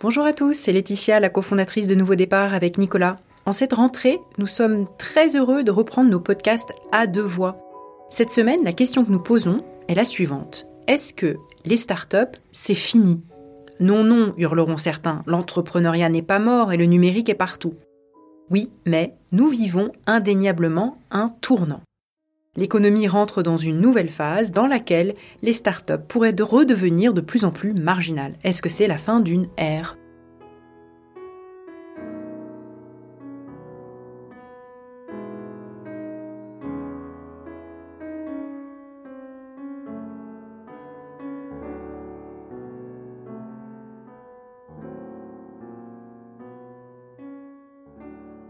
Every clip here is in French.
Bonjour à tous, c'est Laetitia, la cofondatrice de Nouveau Départ avec Nicolas. En cette rentrée, nous sommes très heureux de reprendre nos podcasts à deux voix. Cette semaine, la question que nous posons est la suivante. Est-ce que les startups, c'est fini? Non, non, hurleront certains, l'entrepreneuriat n'est pas mort et le numérique est partout. Oui, mais nous vivons indéniablement un tournant. L'économie rentre dans une nouvelle phase dans laquelle les startups pourraient redevenir de plus en plus marginales. Est-ce que c'est la fin d'une ère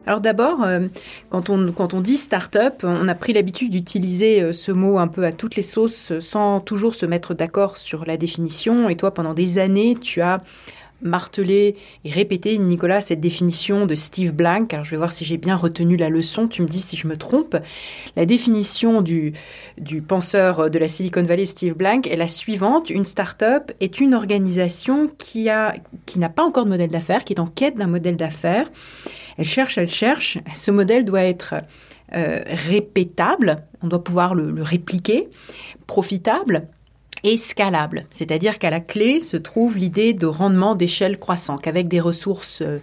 Alors d'abord, euh, quand, on, quand on dit start-up, on a pris l'habitude d'utiliser euh, ce mot un peu à toutes les sauces sans toujours se mettre d'accord sur la définition. Et toi, pendant des années, tu as martelé et répété, Nicolas, cette définition de Steve Blank. Alors, je vais voir si j'ai bien retenu la leçon. Tu me dis si je me trompe. La définition du, du penseur de la Silicon Valley, Steve Blank, est la suivante. Une start-up est une organisation qui qui n'a pas encore de modèle d'affaires, qui est en quête d'un modèle d'affaires elle cherche, elle cherche. Ce modèle doit être euh, répétable, on doit pouvoir le, répliquer, profitable et scalable. C'est-à-dire qu'à la clé se trouve l'idée de rendement d'échelle croissant, qu'avec des ressources euh,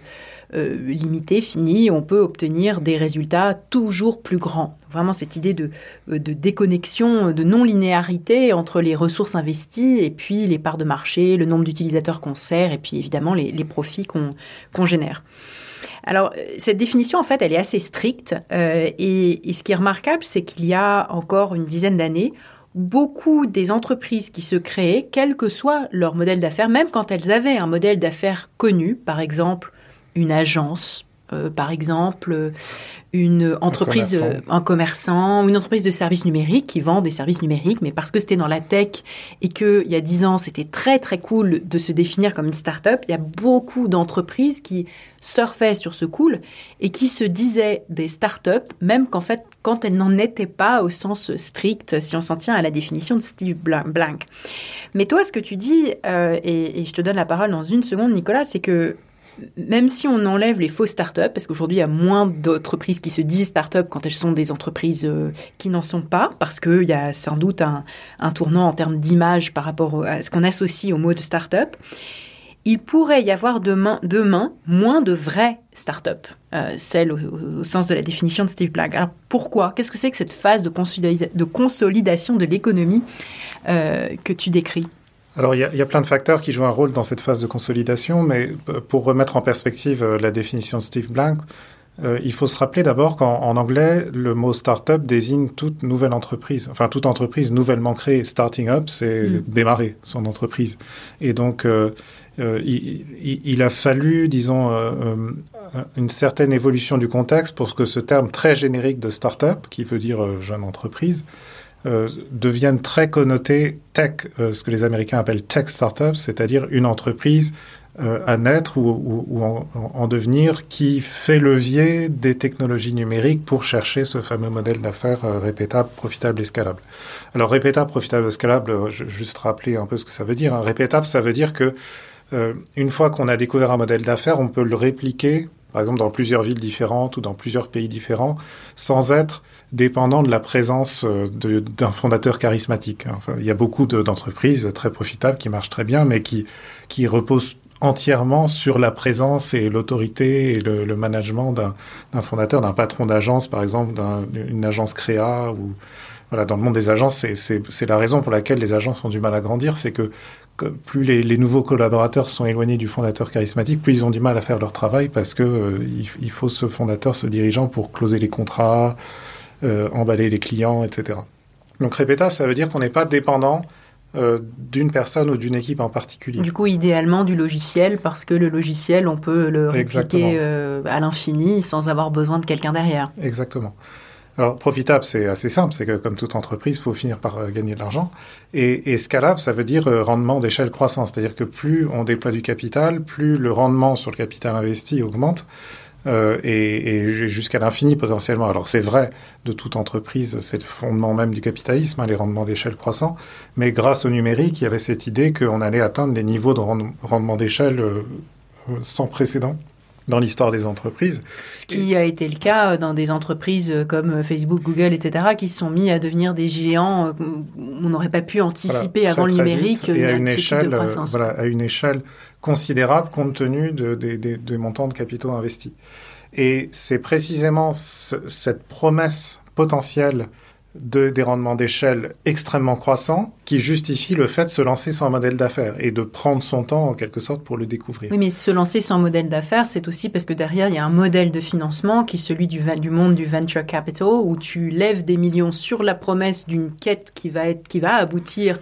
euh, limitées, finies, on peut obtenir des résultats toujours plus grands. Vraiment cette idée de, déconnexion, de non-linéarité entre les ressources investies et puis les parts de marché, le nombre d'utilisateurs qu'on sert et puis évidemment les, profits qu'on génère. Alors, euh, cette définition, en fait, elle est assez stricte. Euh, et, ce qui est remarquable, c'est qu'il y a encore une dizaine d'années, beaucoup des entreprises qui se créaient, quel que soit leur modèle d'affaires, même quand elles avaient un modèle d'affaires connu, par exemple une agence, euh, par exemple une entreprise, un commerçant. un commerçant, une entreprise de services numériques qui vend des services numériques, mais parce que c'était dans la tech et qu'il y a dix ans, c'était très très cool de se définir comme une start-up, il y a beaucoup d'entreprises qui surfaient sur ce cool et qui se disaient des start-up, même qu'en fait, quand elles n'en étaient pas au sens strict, si on s'en tient à la définition de Steve Blank. Mais toi, ce que tu dis, euh, et, et je te donne la parole dans une seconde, Nicolas, c'est que même si on enlève les fausses startups, parce qu'aujourd'hui il y a moins d'entreprises qui se disent startups quand elles sont des entreprises euh, qui n'en sont pas, parce qu'il y a sans doute un, tournant en termes d'image par rapport à ce qu'on associe au mot de startup, il pourrait y avoir demain, moins de vraies startups, euh, celles au, sens de la définition de Steve Blank. Alors pourquoi? Qu'est-ce que c'est que cette phase de, consolidation de l'économie euh, que tu décris? Alors, il y, a, plein de facteurs qui jouent un rôle dans cette phase de consolidation, mais euh, pour remettre en perspective euh, la définition de Steve Blank, euh, il faut se rappeler d'abord qu'en anglais, le mot startup désigne toute nouvelle entreprise, enfin toute entreprise nouvellement créée. Starting up, c'est mm. démarrer son entreprise. Et donc, il, a fallu, disons, une certaine évolution du contexte pour que ce terme très générique de startup, qui veut dire jeune entreprise, euh, deviennent très connotés tech, euh, ce que les Américains appellent tech startups, c'est-à-dire une entreprise euh, à naître ou, en, devenir qui fait levier des technologies numériques pour chercher ce fameux modèle d'affaires répétable, profitable et scalable. Alors répétable, profitable scalable, je, juste rappeler un peu ce que ça veut dire. Hein. Répétable, ça veut dire que une fois qu'on a découvert un modèle d'affaires, on peut le répliquer, par exemple dans plusieurs villes différentes ou dans plusieurs pays différents, sans être dépendant de la présence euh, d'un fondateur charismatique. Enfin, il y a beaucoup d'entreprises très profitables qui marchent très bien, mais qui, qui reposent entièrement sur la présence et l'autorité et le, management d'un fondateur, d'un patron d'agence, par exemple, d'une agence créa ou voilà, dans le monde des agences, c'est la raison pour laquelle les agences ont du mal à grandir, c'est que, plus les, nouveaux collaborateurs sont éloignés du fondateur charismatique, plus ils ont du mal à faire leur travail parce que euh, il, faut ce fondateur, ce dirigeant pour closer les contrats, emballer les clients, etc. Donc répéta, ça veut dire qu'on n'est pas dépendant euh, d'une personne ou d'une équipe en particulier. Du coup, idéalement du logiciel, parce que le logiciel, on peut le répliquer euh, à l'infini sans avoir besoin de quelqu'un derrière. Exactement. Alors, profitable, c'est assez simple, c'est que comme toute entreprise, il faut finir par gagner de l'argent. Et, et, scalable, ça veut dire rendement d'échelle croissance, c'est-à-dire que plus on déploie du capital, plus le rendement sur le capital investi augmente. Euh, et, jusqu'à l'infini potentiellement. Alors c'est vrai de toute entreprise, c'est le fondement même du capitalisme, hein, les rendements d'échelle croissants, mais grâce au numérique, il y avait cette idée qu'on allait atteindre des niveaux de rendement d'échelle euh, sans précédent dans l'histoire des entreprises. Ce qui a été le cas dans des entreprises comme Facebook, Google, etc., qui se sont mis à devenir des géants. On n'aurait pas pu anticiper avant le numérique et à une échelle, voilà, à une échelle considérable compte tenu des montants de capitaux investis. Et c'est précisément cette promesse potentielle de, des rendements d'échelle extrêmement croissants qui justifie le fait de se lancer sans modèle d'affaires et de prendre son temps en quelque sorte pour le découvrir. Oui, mais se lancer sans modèle d'affaires, c'est aussi parce que derrière, il y a un modèle de financement qui est celui du, du monde du venture capital où tu lèves des millions sur la promesse d'une quête qui va, être, qui va aboutir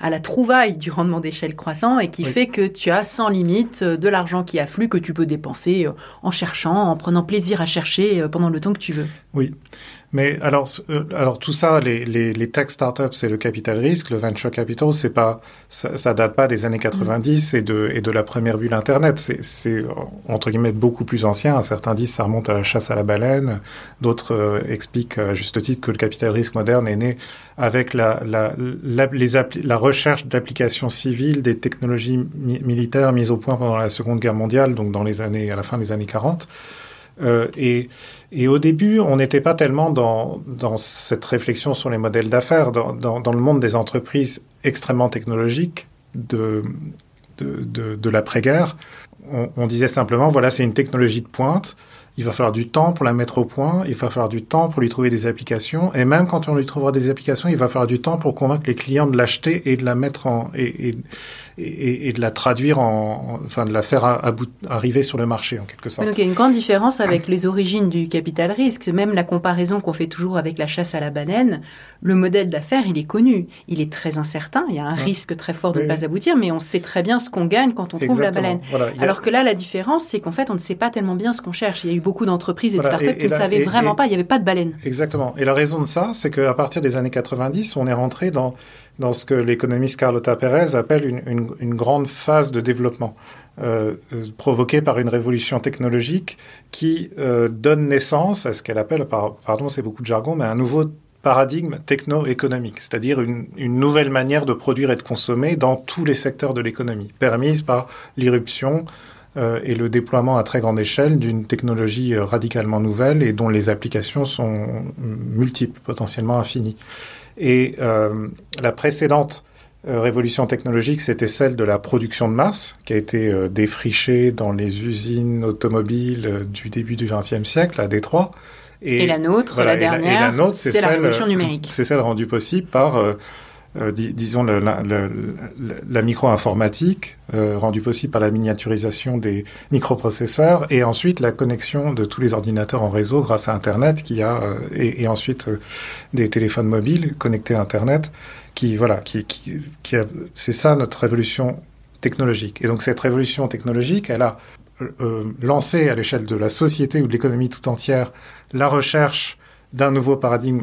à la trouvaille du rendement d'échelle croissant et qui fait que tu as sans limite euh, de l'argent qui afflue que tu peux dépenser euh, en cherchant, en prenant plaisir à chercher euh, pendant le temps que tu veux. Oui. Mais alors, euh, alors tout ça, les, les, les tech startups, c'est le capital risque, le venture capital, c'est pas, ça, ça, date pas des années 90 et de et de la première bulle Internet. C'est entre guillemets beaucoup plus ancien. Certains disent ça remonte à la chasse à la baleine. D'autres euh, expliquent à juste titre que le capital risque moderne est né avec la la la, les la recherche d'applications civiles des technologies militaires mises au point pendant la Seconde Guerre mondiale, donc dans les années à la fin des années 40. Euh, et, au début, on n'était pas tellement dans, cette réflexion sur les modèles d'affaires. Dans, le monde des entreprises extrêmement technologiques de, de, de, de l'après-guerre, on, disait simplement, voilà, c'est une technologie de pointe. Il va falloir du temps pour la mettre au point, il va falloir du temps pour lui trouver des applications, et même quand on lui trouvera des applications, il va falloir du temps pour convaincre les clients de l'acheter et de la mettre en et, et, de la traduire en, enfin de la faire à, à bout, arriver sur le marché en quelque sorte. Donc il y a une grande différence avec les origines du capital risque. Même la comparaison qu'on fait toujours avec la chasse à la banane, le modèle d'affaires il est connu, il est très incertain, il y a un ouais. risque très fort de ne pas aboutir, mais on sait très bien ce qu'on gagne quand on trouve la baleine. Voilà, a... Alors que là la différence c'est qu'en fait on ne sait pas tellement bien ce qu'on cherche. Il y a eu beaucoup d'entreprises et voilà, de startups qui ne savaient vraiment pas, il n'y avait pas de baleine. Exactement. Et la raison de ça, c'est qu'à partir des années 90, on est rentré dans dans ce que l'économiste Carlota Pérez appelle une, grande phase de développement, euh, provoquée par une révolution technologique qui euh, donne naissance à ce qu'elle appelle, pardon, c'est beaucoup de jargon, mais un nouveau paradigme techno-économique, c'est-à-dire une, nouvelle manière de produire et de consommer dans tous les secteurs de l'économie, permise par l'irruption euh, et le déploiement à très grande échelle d'une technologie euh, radicalement nouvelle et dont les applications sont multiples, potentiellement infinies. Et euh, la précédente euh, révolution technologique, c'était celle de la production de masse, qui a été euh, défrichée dans les usines automobiles du début du XXe siècle à Détroit. Et, et la nôtre, voilà, la dernière, c'est la révolution numérique. C'est celle rendue possible par euh, dis, disons, la, micro-informatique, euh, rendue possible par la miniaturisation des microprocesseurs, et ensuite la connexion de tous les ordinateurs en réseau grâce à Internet, qui a, euh, et, ensuite des téléphones mobiles connectés à Internet, qui, voilà, qui, qui, c'est ça notre révolution technologique. Et donc cette révolution technologique, elle a lancé à l'échelle de la société ou de l'économie tout entière la recherche d'un nouveau paradigme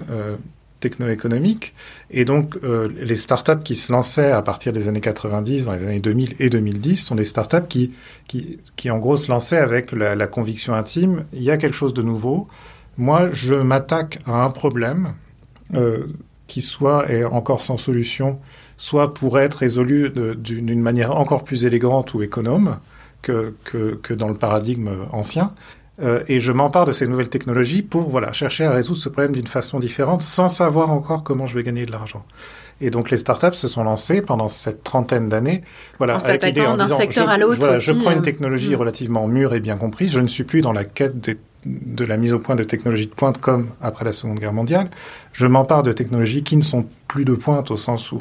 techno-économique. Et donc, euh, les startups qui se lançaient à partir des années 90, dans les années 2000 et 2010, sont des startups qui, qui, qui en gros, se lançaient avec la, conviction intime, il y a quelque chose de nouveau. Moi, je m'attaque à un problème euh, qui soit est encore sans solution, soit pourrait être résolu d'une manière encore plus élégante ou économe que, que, que dans le paradigme ancien. Euh, et je m'empare de ces nouvelles technologies pour voilà chercher à résoudre ce problème d'une façon différente, sans savoir encore comment je vais gagner de l'argent. Et donc les startups se sont lancées pendant cette trentaine d'années, voilà, en avec l'idée en disant, secteur je, à l'autre voilà, aussi, je prends une euh... technologie mmh. relativement mûre et bien comprise, je ne suis plus dans la quête des de la mise au point de technologies de pointe comme après la Seconde Guerre mondiale. Je m'empare de technologies qui ne sont plus de pointe au sens où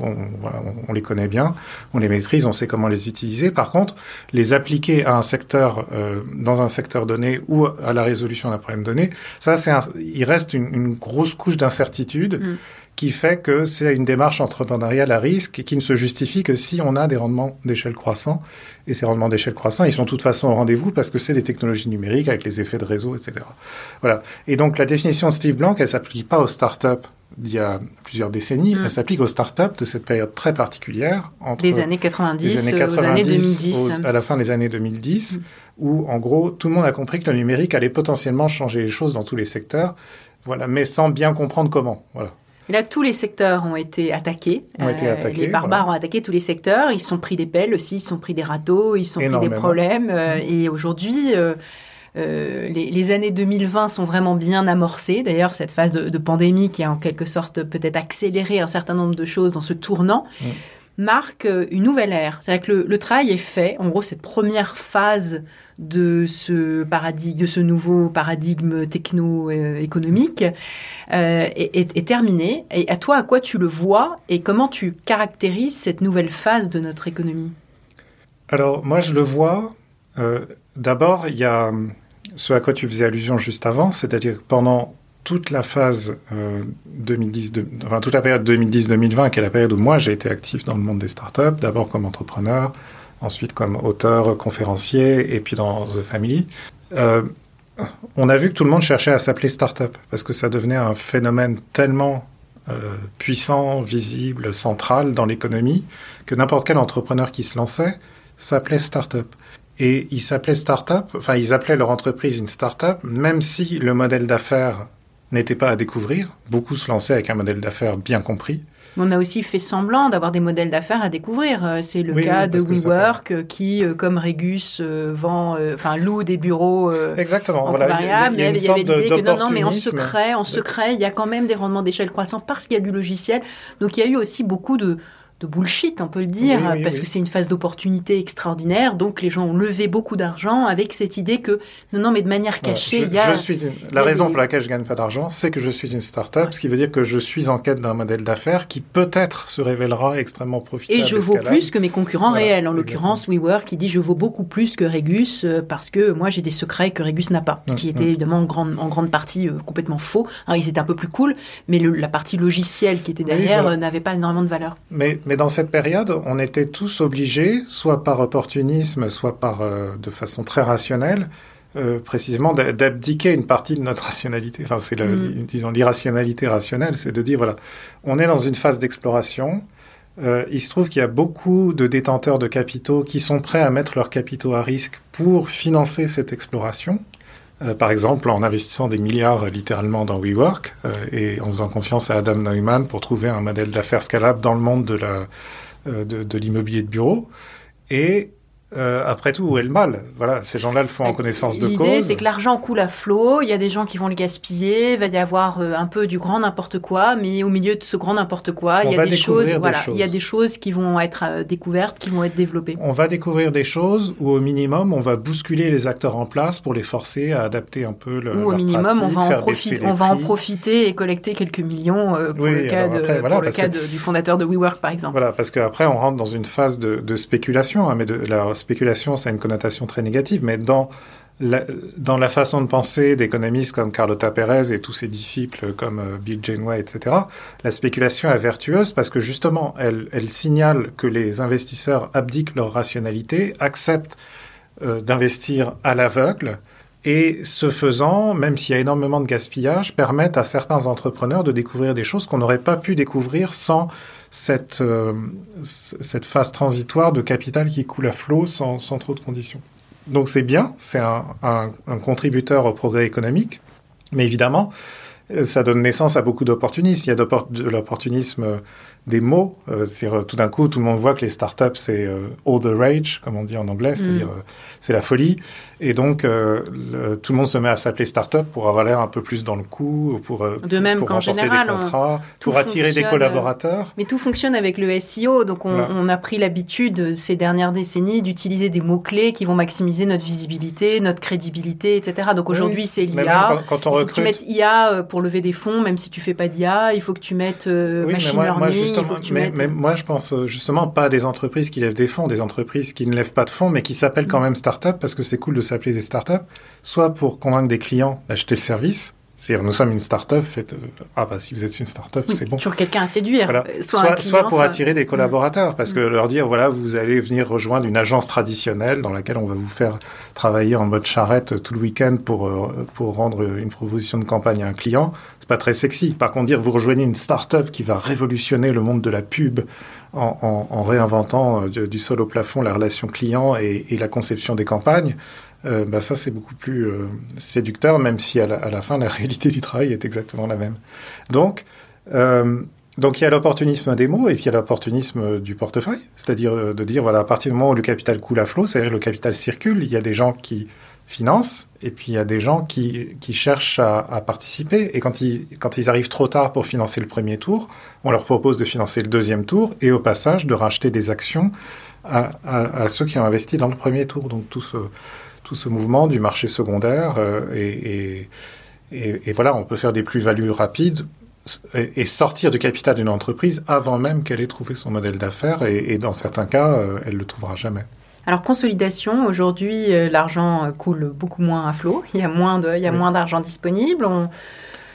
on, les connaît bien, on les maîtrise, on sait comment les utiliser. Par contre, les appliquer à un secteur, euh, dans un secteur donné ou à la résolution d'un problème donné, ça, c'est il reste une, une grosse couche d'incertitude. Mm qui fait que c'est une démarche entrepreneuriale à risque et qui ne se justifie que si on a des rendements d'échelle croissants. Et ces rendements d'échelle croissants, ils sont de toute façon au rendez-vous parce que c'est des technologies numériques avec les effets de réseau, etc. Voilà. Et donc la définition de Steve Blank, elle s'applique pas aux startups d'il y a plusieurs décennies, mmh. elle s'applique aux startups de cette période très particulière entre les années 90, les années 90 aux années 2010, aux, à la fin des années 2010, mmh. où en gros tout le monde a compris que le numérique allait potentiellement changer les choses dans tous les secteurs, voilà, mais sans bien comprendre comment. Voilà. Et là, tous les secteurs ont été attaqués. Ont été attaqués, les barbares voilà. ont attaqué tous les secteurs. Ils sont pris des pelles aussi, ils sont pris des râteaux, ils sont pris des problèmes. euh, et aujourd'hui, euh, euh, les, les années 2020 sont vraiment bien amorcées. D'ailleurs, cette phase de, de pandémie qui a en quelque sorte peut-être accéléré un certain nombre de choses dans ce tournant Mm. Marque euh, une nouvelle ère. C'est-à-dire que le, travail est fait. En gros, cette première phase de ce paradigme, de ce nouveau paradigme techno-économique euh, est, est- terminée. Et à toi, à quoi tu le vois et comment tu caractérises cette nouvelle phase de notre économie? Alors, moi, je le vois. euh, D'abord, il y a ce à quoi tu faisais allusion juste avant, c'est-à-dire pendant toute la phase euh, 2010, de- enfin toute la période 2010-2020, qui est la période où moi j'ai été actif dans le monde des startups, d'abord comme entrepreneur, ensuite comme auteur, conférencier, et puis dans The Family. euh, on a vu que tout le monde cherchait à s'appeler startup parce que ça devenait un phénomène tellement euh, puissant, visible, central dans l'économie que n'importe quel entrepreneur qui se lançait s'appelait startup. Et ils s'appelaient startup, enfin ils appelaient leur entreprise une startup, même si le modèle d'affaires n'était pas à découvrir. Beaucoup se lançaient avec un modèle d'affaires bien compris. On a aussi fait semblant d'avoir des modèles d'affaires à découvrir. Euh, C'est le Oui, cas oui, de ça WeWork euh, qui, euh, comme Regus, vend, enfin loue des bureaux Exactement. en voilà. Il y a- variable, il y a mais il y avait l'idée que non, non, mais en secret, en secret, il y a quand même des rendements d'échelle croissants parce qu'il y a du logiciel. Donc il y a eu aussi beaucoup de, de bullshit, on peut le dire, Oui, oui, parce oui. que c'est une phase d'opportunité extraordinaire. Donc les gens ont levé beaucoup d'argent avec cette idée que non, non, mais de manière cachée, il y a. je suis une- il y La raison des- pour laquelle je gagne pas d'argent, c'est que je suis une start-up, Ouais. ce qui veut dire que je suis en quête d'un modèle d'affaires qui peut-être se révélera extrêmement profitable. Et je vaux plus que mes concurrents Voilà, réels. En l'occurrence, WeWork qui dit je vaux beaucoup plus que Regus euh, parce que moi j'ai des secrets que Regus n'a pas. Ce qui était mm. évidemment en grande, en grande partie euh, complètement faux. Alors ils étaient un peu plus cool, mais le- la partie logicielle qui était derrière voilà. euh, n'avait pas énormément de valeur. Mais, mais dans cette période, on était tous obligés, soit par opportunisme, soit par euh, de façon très rationnelle, euh, précisément d'a- d'abdiquer une partie de notre rationalité. Enfin, c'est Mm. disons l'irrationalité rationnelle, c'est de dire voilà, on est dans une phase d'exploration. Euh, il se trouve qu'il y a beaucoup de détenteurs de capitaux qui sont prêts à mettre leurs capitaux à risque pour financer cette exploration. Euh, par exemple, en investissant des milliards euh, littéralement dans WeWork euh, et en faisant confiance à Adam Neumann pour trouver un modèle d'affaires scalable dans le monde de euh, de, l'immobilier de bureau. Et euh, après tout, où est le mal? Voilà, ces gens-là le font en connaissance de L'idée, cause. c'est que l'argent coule à flot, il y a des gens qui vont le gaspiller, il va y avoir euh, un peu du grand n'importe quoi, mais au milieu de ce grand n'importe quoi, il y a des choses, des voilà, choses. il y a des choses qui vont être euh, découvertes, qui vont être développées. On va découvrir des choses où, au minimum, on va bousculer les acteurs en place pour les forcer à adapter un peu le, Ou au minimum, on va, en profiter, on va en profiter et collecter quelques millions euh, pour Oui, le cas, alors de, après, voilà, pour le parce cas que- de- du fondateur de WeWork, par exemple. Voilà, parce qu'après, on rentre dans une phase de, de spéculation, hein, mais de, la spéculation, ça a une connotation très négative, mais dans la, dans la façon de penser d'économistes comme Carlota Pérez et tous ses disciples comme euh, Bill Janeway, etc., la spéculation est vertueuse parce que justement, elle, elle signale que les investisseurs abdiquent leur rationalité, acceptent euh, d'investir à l'aveugle, et ce faisant, même s'il y a énormément de gaspillage, permettent à certains entrepreneurs de découvrir des choses qu'on n'aurait pas pu découvrir sans cette, euh, cette phase transitoire de capital qui coule à flot sans, trop de conditions. Donc c'est bien, c'est un, un- contributeur au progrès économique, mais évidemment, euh, ça donne naissance à beaucoup d'opportunistes. Il y a de l'opportunisme euh, des mots. Euh, c'est-à-dire, tout d'un coup, tout le monde voit que les startups, c'est euh, all the rage, comme on dit en anglais, c'est-à-dire Mm. euh, c'est la folie. Et donc, euh, le- tout le monde se met à s'appeler startup pour avoir l'air un peu plus dans le coup, pour, euh, De même pour qu'en remporter général, des on- contrats, pour attirer des collaborateurs. Mais tout fonctionne avec le SEO, donc on, Voilà. on a pris l'habitude ces dernières décennies d'utiliser des mots-clés qui vont maximiser notre visibilité, notre crédibilité, etc. Donc Oui, aujourd'hui, c'est l'IA. quand, quand on Il faut que tu recrute, mettes IA euh, pour lever des fonds, même si tu fais pas d'IA. Il faut que tu mettes euh, Oui, machine moi, learning. moi, il justement, faut que tu mais, mettes... mais moi, je pense euh, justement pas à des entreprises qui lèvent des fonds, des entreprises qui ne lèvent pas de fonds, mais qui s'appellent Mm. quand même start-up parce que c'est cool de s'appeler des start-up, soit pour convaincre des clients d'acheter le service. C'est-à-dire, nous sommes une start-up, faites, euh, ah bah si vous êtes une start-up, Oui, c'est bon. Toujours quelqu'un à séduire. Voilà. euh, Soit, pour attirer des collaborateurs, parce que Mm. leur dire, voilà, vous allez venir rejoindre une agence traditionnelle dans laquelle on va vous faire travailler en mode charrette tout le week-end pour, euh, pour rendre une proposition de campagne à un client, c'est pas très sexy. Par contre, dire, vous rejoignez une start-up qui va révolutionner le monde de la pub en, en- en réinventant du, du sol au plafond la relation client et, et la conception des campagnes, euh, bah ça c'est beaucoup plus euh, séducteur, même si à la, à la fin la réalité du travail est exactement la même. Donc, donc il y a l'opportunisme des mots et puis il y a l'opportunisme du portefeuille, c'est-à-dire de dire voilà à partir du moment où le capital coule à flot, c'est-à-dire le capital circule, il y a des gens qui financent et puis il y a des gens qui, qui cherchent à, participer et quand ils, quand ils arrivent trop tard pour financer le premier tour, on leur propose de financer le deuxième tour et au passage de racheter des actions à, à, à ceux qui ont investi dans le premier tour. Donc tout ce, tout ce mouvement du marché secondaire euh, et, et, et, voilà, on peut faire des plus-values rapides et sortir du capital d'une entreprise avant même qu'elle ait trouvé son modèle d'affaires et, dans certains cas, euh, elle ne le trouvera jamais. Alors consolidation, aujourd'hui euh, l'argent coule beaucoup moins à flot, il y a moins de, il y a moins d'argent disponible,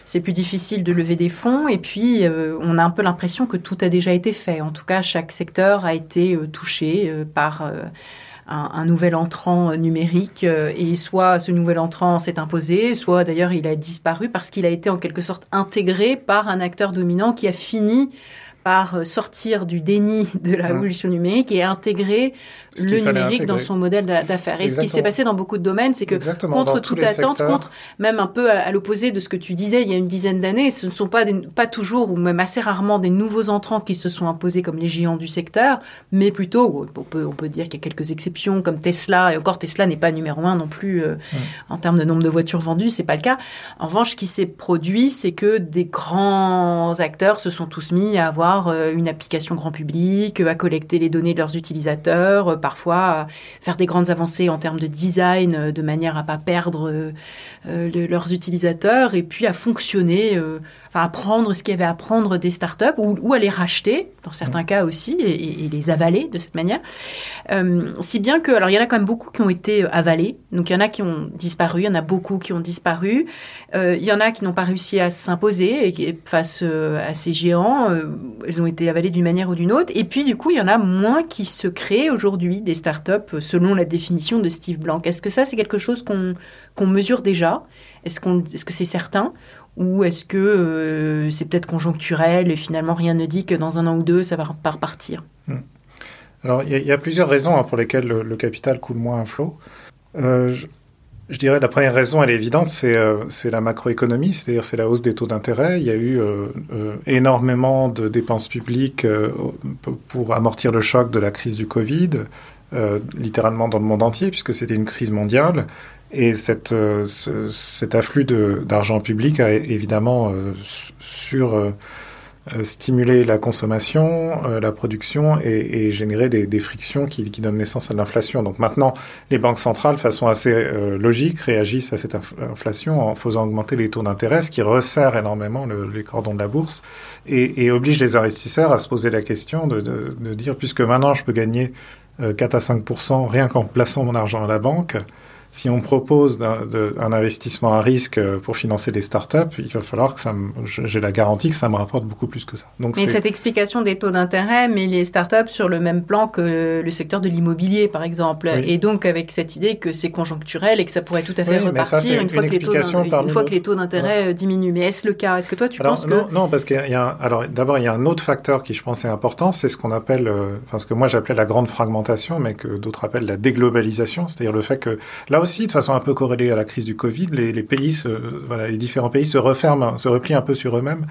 c'est plus difficile de lever des fonds et puis euh, on a un peu l'impression que tout a déjà été fait. En tout cas, chaque secteur a été touché par un, nouvel entrant euh, numérique euh, et soit ce nouvel entrant s'est imposé, soit d'ailleurs il a disparu parce qu'il a été en quelque sorte intégré par un acteur dominant qui a fini par euh, sortir du déni de la révolution numérique et intégrer le numérique dans son modèle d'affaires. Et ce qui s'est passé dans beaucoup de domaines, c'est que contre toute attente, contre même un peu à, l'opposé de ce que tu disais il y a une dizaine d'années, ce ne sont pas, pas toujours ou même assez rarement des nouveaux entrants qui se sont imposés comme les géants du secteur, mais plutôt, on peut, on peut dire qu'il y a quelques exceptions comme Tesla, et encore Tesla n'est pas numéro un non plus euh, en termes de nombre de voitures vendues, c'est pas le cas. En revanche, ce qui s'est produit, c'est que des grands acteurs se sont tous mis à avoir euh, une application grand public, à collecter les données de leurs utilisateurs, parfois faire des grandes avancées en termes de design euh, de manière à pas perdre euh, euh, leurs utilisateurs et puis à fonctionner enfin, apprendre ce qu'il y avait à apprendre des startups ou, ou à les racheter, dans certains mmh. cas aussi, et, les avaler de cette manière. Euh, si bien que, alors il y en a quand même beaucoup qui ont été avalés, donc il y en a qui ont disparu, il y en a beaucoup qui ont disparu, euh, il y en a qui n'ont pas réussi à s'imposer face euh, à ces géants, euh, ils ont été avalés d'une manière ou d'une autre, et puis du coup il y en a moins qui se créent aujourd'hui des startups selon la définition de Steve Blank. Est-ce que ça c'est quelque chose qu'on qu'on mesure déjà? Est-ce qu'on, est-ce que c'est certain? Ou est-ce que euh, c'est peut-être conjoncturel et finalement rien ne dit que dans un an ou deux, ça va pas repartir hmm. Alors, il y, a plusieurs raisons hein, pour lesquelles le, capital coule moins à flot. Euh, je, dirais la première raison, elle est évidente, c'est euh, la macroéconomie, c'est-à-dire c'est la hausse des taux d'intérêt. Il y a eu énormément de dépenses publiques pour amortir le choc de la crise du Covid, littéralement dans le monde entier, puisque c'était une crise mondiale. Et cette, euh, cet afflux d'argent public a évidemment euh, sur euh, stimuler la consommation, la production et, générer des, frictions qui, donnent naissance à l'inflation. Donc maintenant, les banques centrales, de façon assez logique, réagissent à cette inflation en faisant augmenter les taux d'intérêt, ce qui resserre énormément le, les cordons de la bourse et, oblige les investisseurs à se poser la question de dire, puisque maintenant je peux gagner 4 à 5 rien qu'en plaçant mon argent à la banque, si on propose un, investissement à risque euh, pour financer des startups, il va falloir que ça j'ai la garantie que ça me rapporte beaucoup plus que ça. Donc mais cette explication des taux d'intérêt met les startups sur le même plan que le secteur de l'immobilier, par exemple. Et donc avec cette idée que c'est conjoncturel et que ça pourrait tout à fait repartir une, fois, que les taux une fois que les taux d'intérêt euh, diminuent. Mais est-ce le cas? Est-ce que toi tu penses non, que non, parce qu'il y a alors d'abord il y a un autre facteur qui je pense est important, c'est ce qu'on appelle, euh, enfin ce que moi j'appelais la grande fragmentation, mais que d'autres appellent la déglobalisation, c'est-à-dire le fait que là aussi, de façon un peu corrélée à la crise du Covid, les, pays, se, voilà, les différents pays se referment, se replient un peu sur eux-mêmes.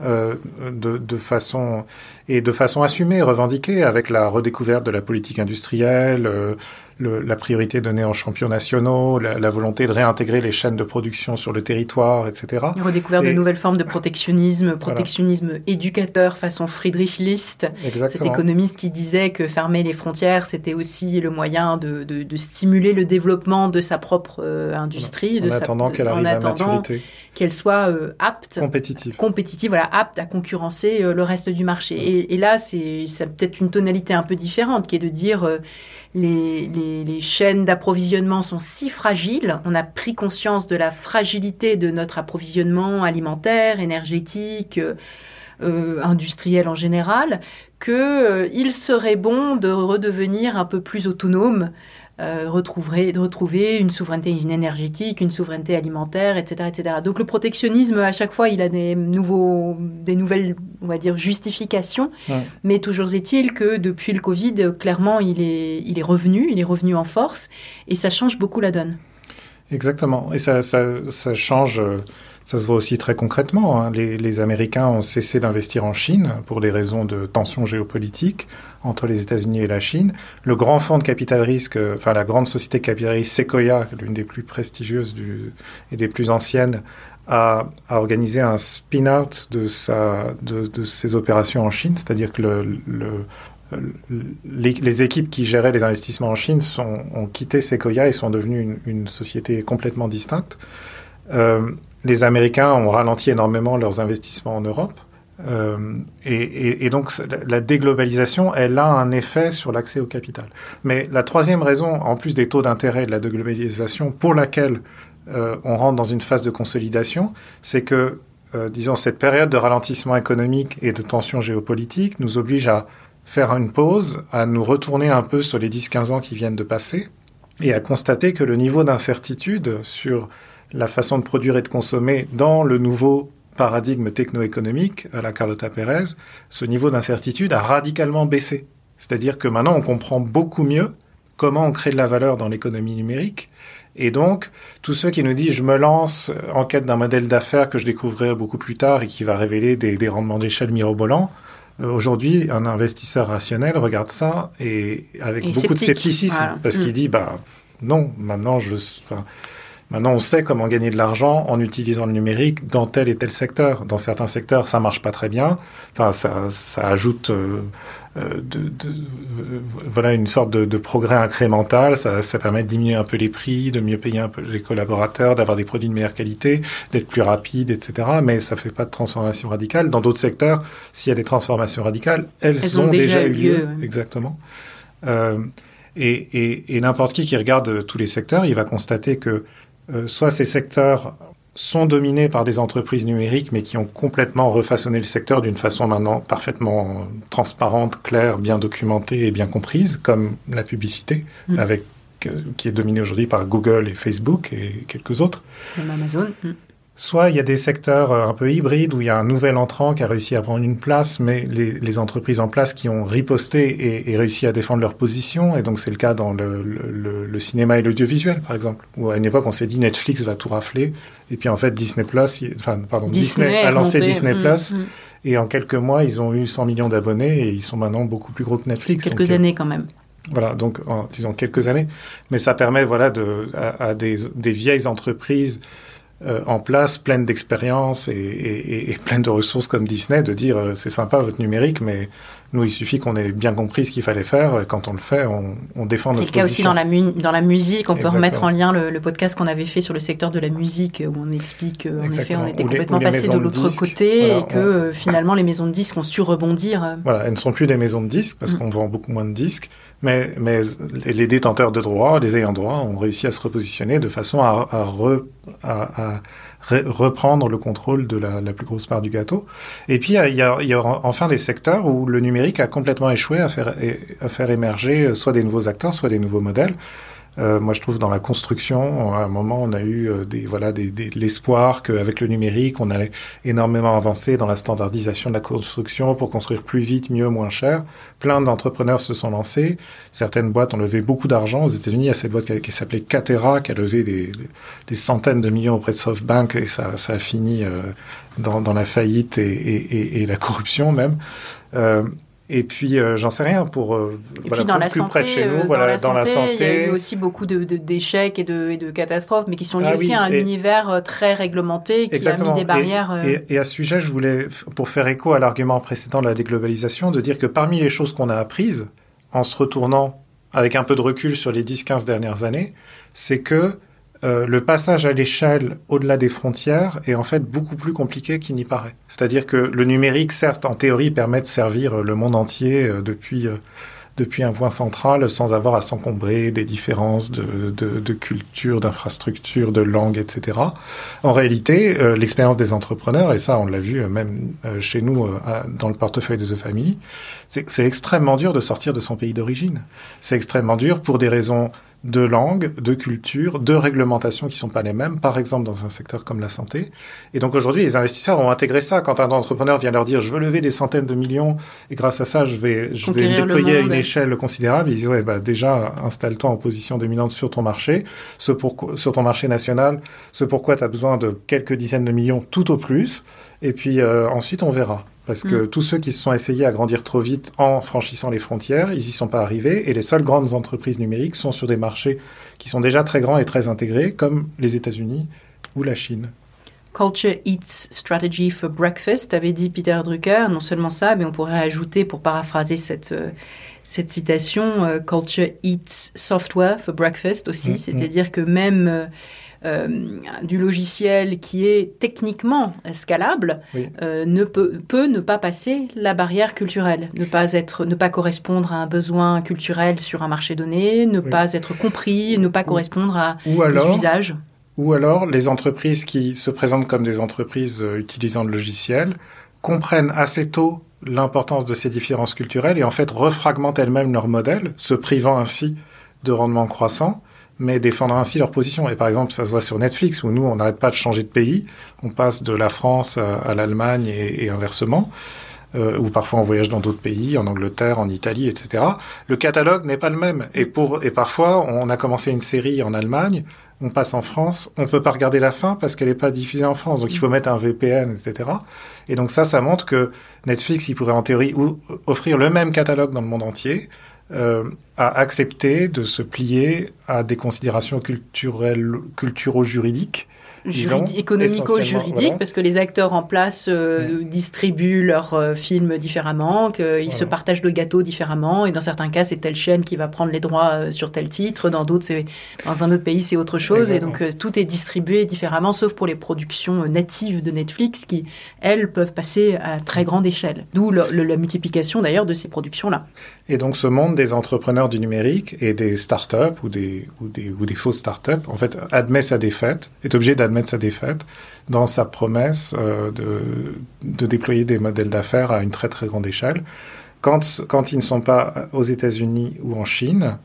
Euh, de, de, façon et de façon assumée, revendiquée, avec la redécouverte de la politique industrielle, euh, le, la priorité donnée aux champions nationaux, la, la, volonté de réintégrer les chaînes de production sur le territoire, etc. Redécouvert de nouvelles formes de protectionnisme, protectionnisme éducateur façon Friedrich List, Exactement. cet économiste qui disait que fermer les frontières, c'était aussi le moyen de, de, de, stimuler le développement de sa propre euh, industrie. En de attendant qu'elle arrive à maturité. Qu'elle soit euh, apte, compétitive, compétitive, voilà, apte à concurrencer euh, le reste du marché. Et, et, là, c'est peut-être une tonalité un peu différente, qui est de dire les, chaînes d'approvisionnement sont si fragiles, on a pris conscience de la fragilité de notre approvisionnement alimentaire, énergétique, euh, euh, industriel en général, qu'il euh, serait bon de redevenir un peu plus autonome euh, retrouver, de retrouver une souveraineté énergétique, une souveraineté alimentaire, etc., etc. Donc le protectionnisme, à chaque fois, il a des, nouveaux, des nouvelles, on va dire, justifications. Mais toujours est-il que depuis le Covid, clairement, il est, il est revenu, il est revenu en force, et ça change beaucoup la donne. Exactement. Et ça, ça, ça change. Euh, Ça se voit aussi très concrètement. Hein. Les, Américains ont cessé d'investir en Chine pour des raisons de tensions géopolitiques entre les États-Unis et la Chine. Le grand fonds de capital risque, enfin la grande société capitaliste Sequoia, l'une des plus prestigieuses et des plus anciennes, a, organisé un spin-out de, ses opérations en Chine, c'est-à-dire que le, le, les, équipes qui géraient les investissements en Chine ont quitté Sequoia et sont devenues une, une société complètement distincte. Euh, les Américains ont ralenti énormément leurs investissements en Europe. Euh, et, donc la déglobalisation, elle a un effet sur l'accès au capital. Mais la troisième raison, en plus des taux d'intérêt de la déglobalisation, pour laquelle euh, on rentre dans une phase de consolidation, c'est que, euh, disons, cette période de ralentissement économique et de tension géopolitique nous oblige à faire une pause, à nous retourner un peu sur les 10-15 ans qui viennent de passer, et à constater que le niveau d'incertitude sur la façon de produire et de consommer dans le nouveau paradigme techno-économique à la Carlota Pérez, ce niveau d'incertitude a radicalement baissé. C'est-à-dire que maintenant, on comprend beaucoup mieux comment on crée de la valeur dans l'économie numérique. Et donc, tous ceux qui nous disent je me lance en quête d'un modèle d'affaires que je découvrirai beaucoup plus tard et qui va révéler des, des rendements d'échelle mirobolants, euh, aujourd'hui, un investisseur rationnel regarde ça et avec Et beaucoup de scepticisme voilà. parce Mm. qu'il dit bah non, maintenant je Maintenant, on sait comment gagner de l'argent en utilisant le numérique dans tel et tel secteur. Dans certains secteurs, ça marche pas très bien. Enfin, ça, ça ajoute euh, euh, de, de, euh, voilà une sorte de, de progrès incrémental. Ça, ça, permet de diminuer un peu les prix, de mieux payer un peu les collaborateurs, d'avoir des produits de meilleure qualité, d'être plus rapide, etc. Mais ça fait pas de transformation radicale. Dans d'autres secteurs, s'il y a des transformations radicales, elles, Elles ont, ont déjà eu eu lieu. lieu, ouais. Exactement. Euh, et et, et n'importe qui qui regarde tous les secteurs, il va constater que soit ces secteurs sont dominés par des entreprises numériques, mais qui ont complètement refaçonné le secteur d'une façon maintenant parfaitement transparente, claire, bien documentée et bien comprise, comme la publicité, Mm. avec, euh, qui est dominée aujourd'hui par Google et Facebook et quelques autres. Amazon. Mm. Soit il y a des secteurs euh, un peu hybrides où il y a un nouvel entrant qui a réussi à prendre une place, mais les, les entreprises en place qui ont riposté et, et, réussi à défendre leur position. Et donc c'est le cas dans le, le, le cinéma et l'audiovisuel, par exemple, où à une époque on s'est dit Netflix va tout rafler, et puis en fait Disney Plus, enfin pardon, Disney, Disney a lancé monté. Disney Mm, Plus, mm. et en quelques mois ils ont eu 100 millions d'abonnés et ils sont maintenant beaucoup plus gros que Netflix. Quelques donc, euh, années quand même. Voilà, donc en, disons quelques années, mais ça permet voilà de à, à des, des vieilles entreprises euh, en place, pleines d'expérience et, et, et, pleines de ressources comme Disney, de dire euh, c'est sympa votre numérique, mais nous il suffit qu'on ait bien compris ce qu'il fallait faire. Et quand on le fait, on, on défend notre C'est le cas position. aussi dans la, mu dans la musique. On peut remettre en lien le, le, podcast qu'on avait fait sur le secteur de la musique, où on explique euh, en effet on était les- complètement les passé de l'autre disques. côté Voilà, et que euh, finalement les maisons de disques ont su rebondir. euh. Voilà, elles ne sont plus des maisons de disques parce Mm. qu'on vend beaucoup moins de disques, mais, mais les détenteurs de droits, les ayants droit, ont réussi à se repositionner de façon à, re, à, à re- reprendre le contrôle de la, la, plus grosse part du gâteau. Et puis il y, a, il y a enfin des secteurs où le numérique a complètement échoué à faire, à faire émerger soit des nouveaux acteurs, soit des nouveaux modèles. Euh, moi, je trouve dans la construction, à un moment, on a eu euh, des, voilà, des, des, l'espoir qu'avec le numérique, on allait énormément avancer dans la standardisation de la construction pour construire plus vite, mieux, moins cher. Plein d'entrepreneurs se sont lancés. Certaines boîtes ont levé beaucoup d'argent. Aux États-Unis, il y a cette boîte qui, s'appelait Catera, qui a levé des, des, centaines de millions auprès de SoftBank et ça, ça a fini euh, dans, dans, la faillite et, et, et, la corruption même. Euh, et puis, euh, j'en sais rien pour. Euh, et voilà, puis dans plus, la plus santé, près de chez nous, euh, voilà, dans, la dans la santé, il y a santé. eu aussi beaucoup de, de, d'échecs et de, et de catastrophes, mais qui sont liés Ah aussi oui, à un et- univers euh, très réglementé qui Exactement. a mis des Et- barrières. euh, Et, et à ce sujet, je voulais, pour faire écho à l'argument précédent de la déglobalisation, de dire que parmi les choses qu'on a apprises, en se retournant avec un peu de recul sur les 10-15 dernières années, c'est que euh, le passage à l'échelle au-delà des frontières est en fait beaucoup plus compliqué qu'il n'y paraît. C'est-à-dire que le numérique, certes, en théorie, permet de servir le monde entier euh, depuis, euh, depuis un point central sans avoir à s'encombrer des différences de, de, culture, d'infrastructure, de langue, etc. En réalité, euh, l'expérience des entrepreneurs, et ça on l'a vu euh, même euh, chez nous euh, dans le portefeuille de The Family, c'est extrêmement dur de sortir de son pays d'origine. C'est extrêmement dur pour des raisons de langue, de culture, de réglementations qui sont pas les mêmes, par exemple dans un secteur comme la santé. Et donc aujourd'hui, les investisseurs ont intégré ça. Quand un entrepreneur vient leur dire je veux lever des centaines de millions et grâce à ça je vais je vais déployer à une échelle considérable, ils disent ouais bah déjà installe-toi en position dominante sur ton marché, ce pour, sur ton marché national, ce pourquoi tu as besoin de quelques dizaines de millions tout au plus, et puis euh, ensuite on verra. Parce que mm. tous ceux qui se sont essayés à grandir trop vite en franchissant les frontières, ils n'y sont pas arrivés. Et les seules grandes entreprises numériques sont sur des marchés qui sont déjà très grands et très intégrés, comme les États-Unis ou la Chine. Culture Eats Strategy for Breakfast, avait dit Peter Drucker. Non seulement ça, mais on pourrait ajouter, pour paraphraser cette, euh, cette citation, euh, Culture Eats Software for Breakfast aussi. Mm, mm. C'est-à-dire que même euh, du logiciel qui est techniquement scalable euh, ne peut, peut, ne pas passer la barrière culturelle, ne pas être, ne pas correspondre à un besoin culturel sur un marché donné, ne pas être compris, ne pas correspondre à ou alors, usages. Ou alors les entreprises qui se présentent comme des entreprises euh, utilisant le logiciel comprennent assez tôt l'importance de ces différences culturelles et en fait refragmentent elles-mêmes leur modèle, se privant ainsi de rendement croissant mais défendant ainsi leur position. Et par exemple, ça se voit sur Netflix, où nous, on n'arrête pas de changer de pays. On passe de la France à, l'Allemagne et, inversement. Euh, ou parfois on voyage dans d'autres pays, en Angleterre, en Italie, etc. Le catalogue n'est pas le même. Et, pour, et parfois, on a commencé une série en Allemagne, on passe en France, on ne peut pas regarder la fin parce qu'elle n'est pas diffusée en France. Donc il faut mettre un VPN, etc. Et donc ça, ça montre que Netflix, il pourrait en théorie offrir le même catalogue dans le monde entier, euh, a accepté de se plier à des considérations culturelles, culturo-juridiques économico-juridique, parce que les acteurs en place euh, distribuent leurs euh, films différemment, qu'ils se partagent le gâteau différemment, et dans certains cas, c'est telle chaîne qui va prendre les droits euh, sur tel titre, dans d'autres, c'est dans un autre pays, c'est autre chose, et donc tout est distribué différemment, sauf pour les productions natives de Netflix qui, elles, peuvent passer à très grande échelle. D'où la multiplication d'ailleurs de ces productions-là. Et donc ce monde des entrepreneurs du numérique et des startups ou des, ou des, ou des fausses startups, en fait, admet sa défaite, est obligé d'admettre sa défaite dans sa promesse euh, de, de déployer des modèles d'affaires à une très très grande échelle. Quand, quand ils ne sont pas aux États-Unis ou en Chine,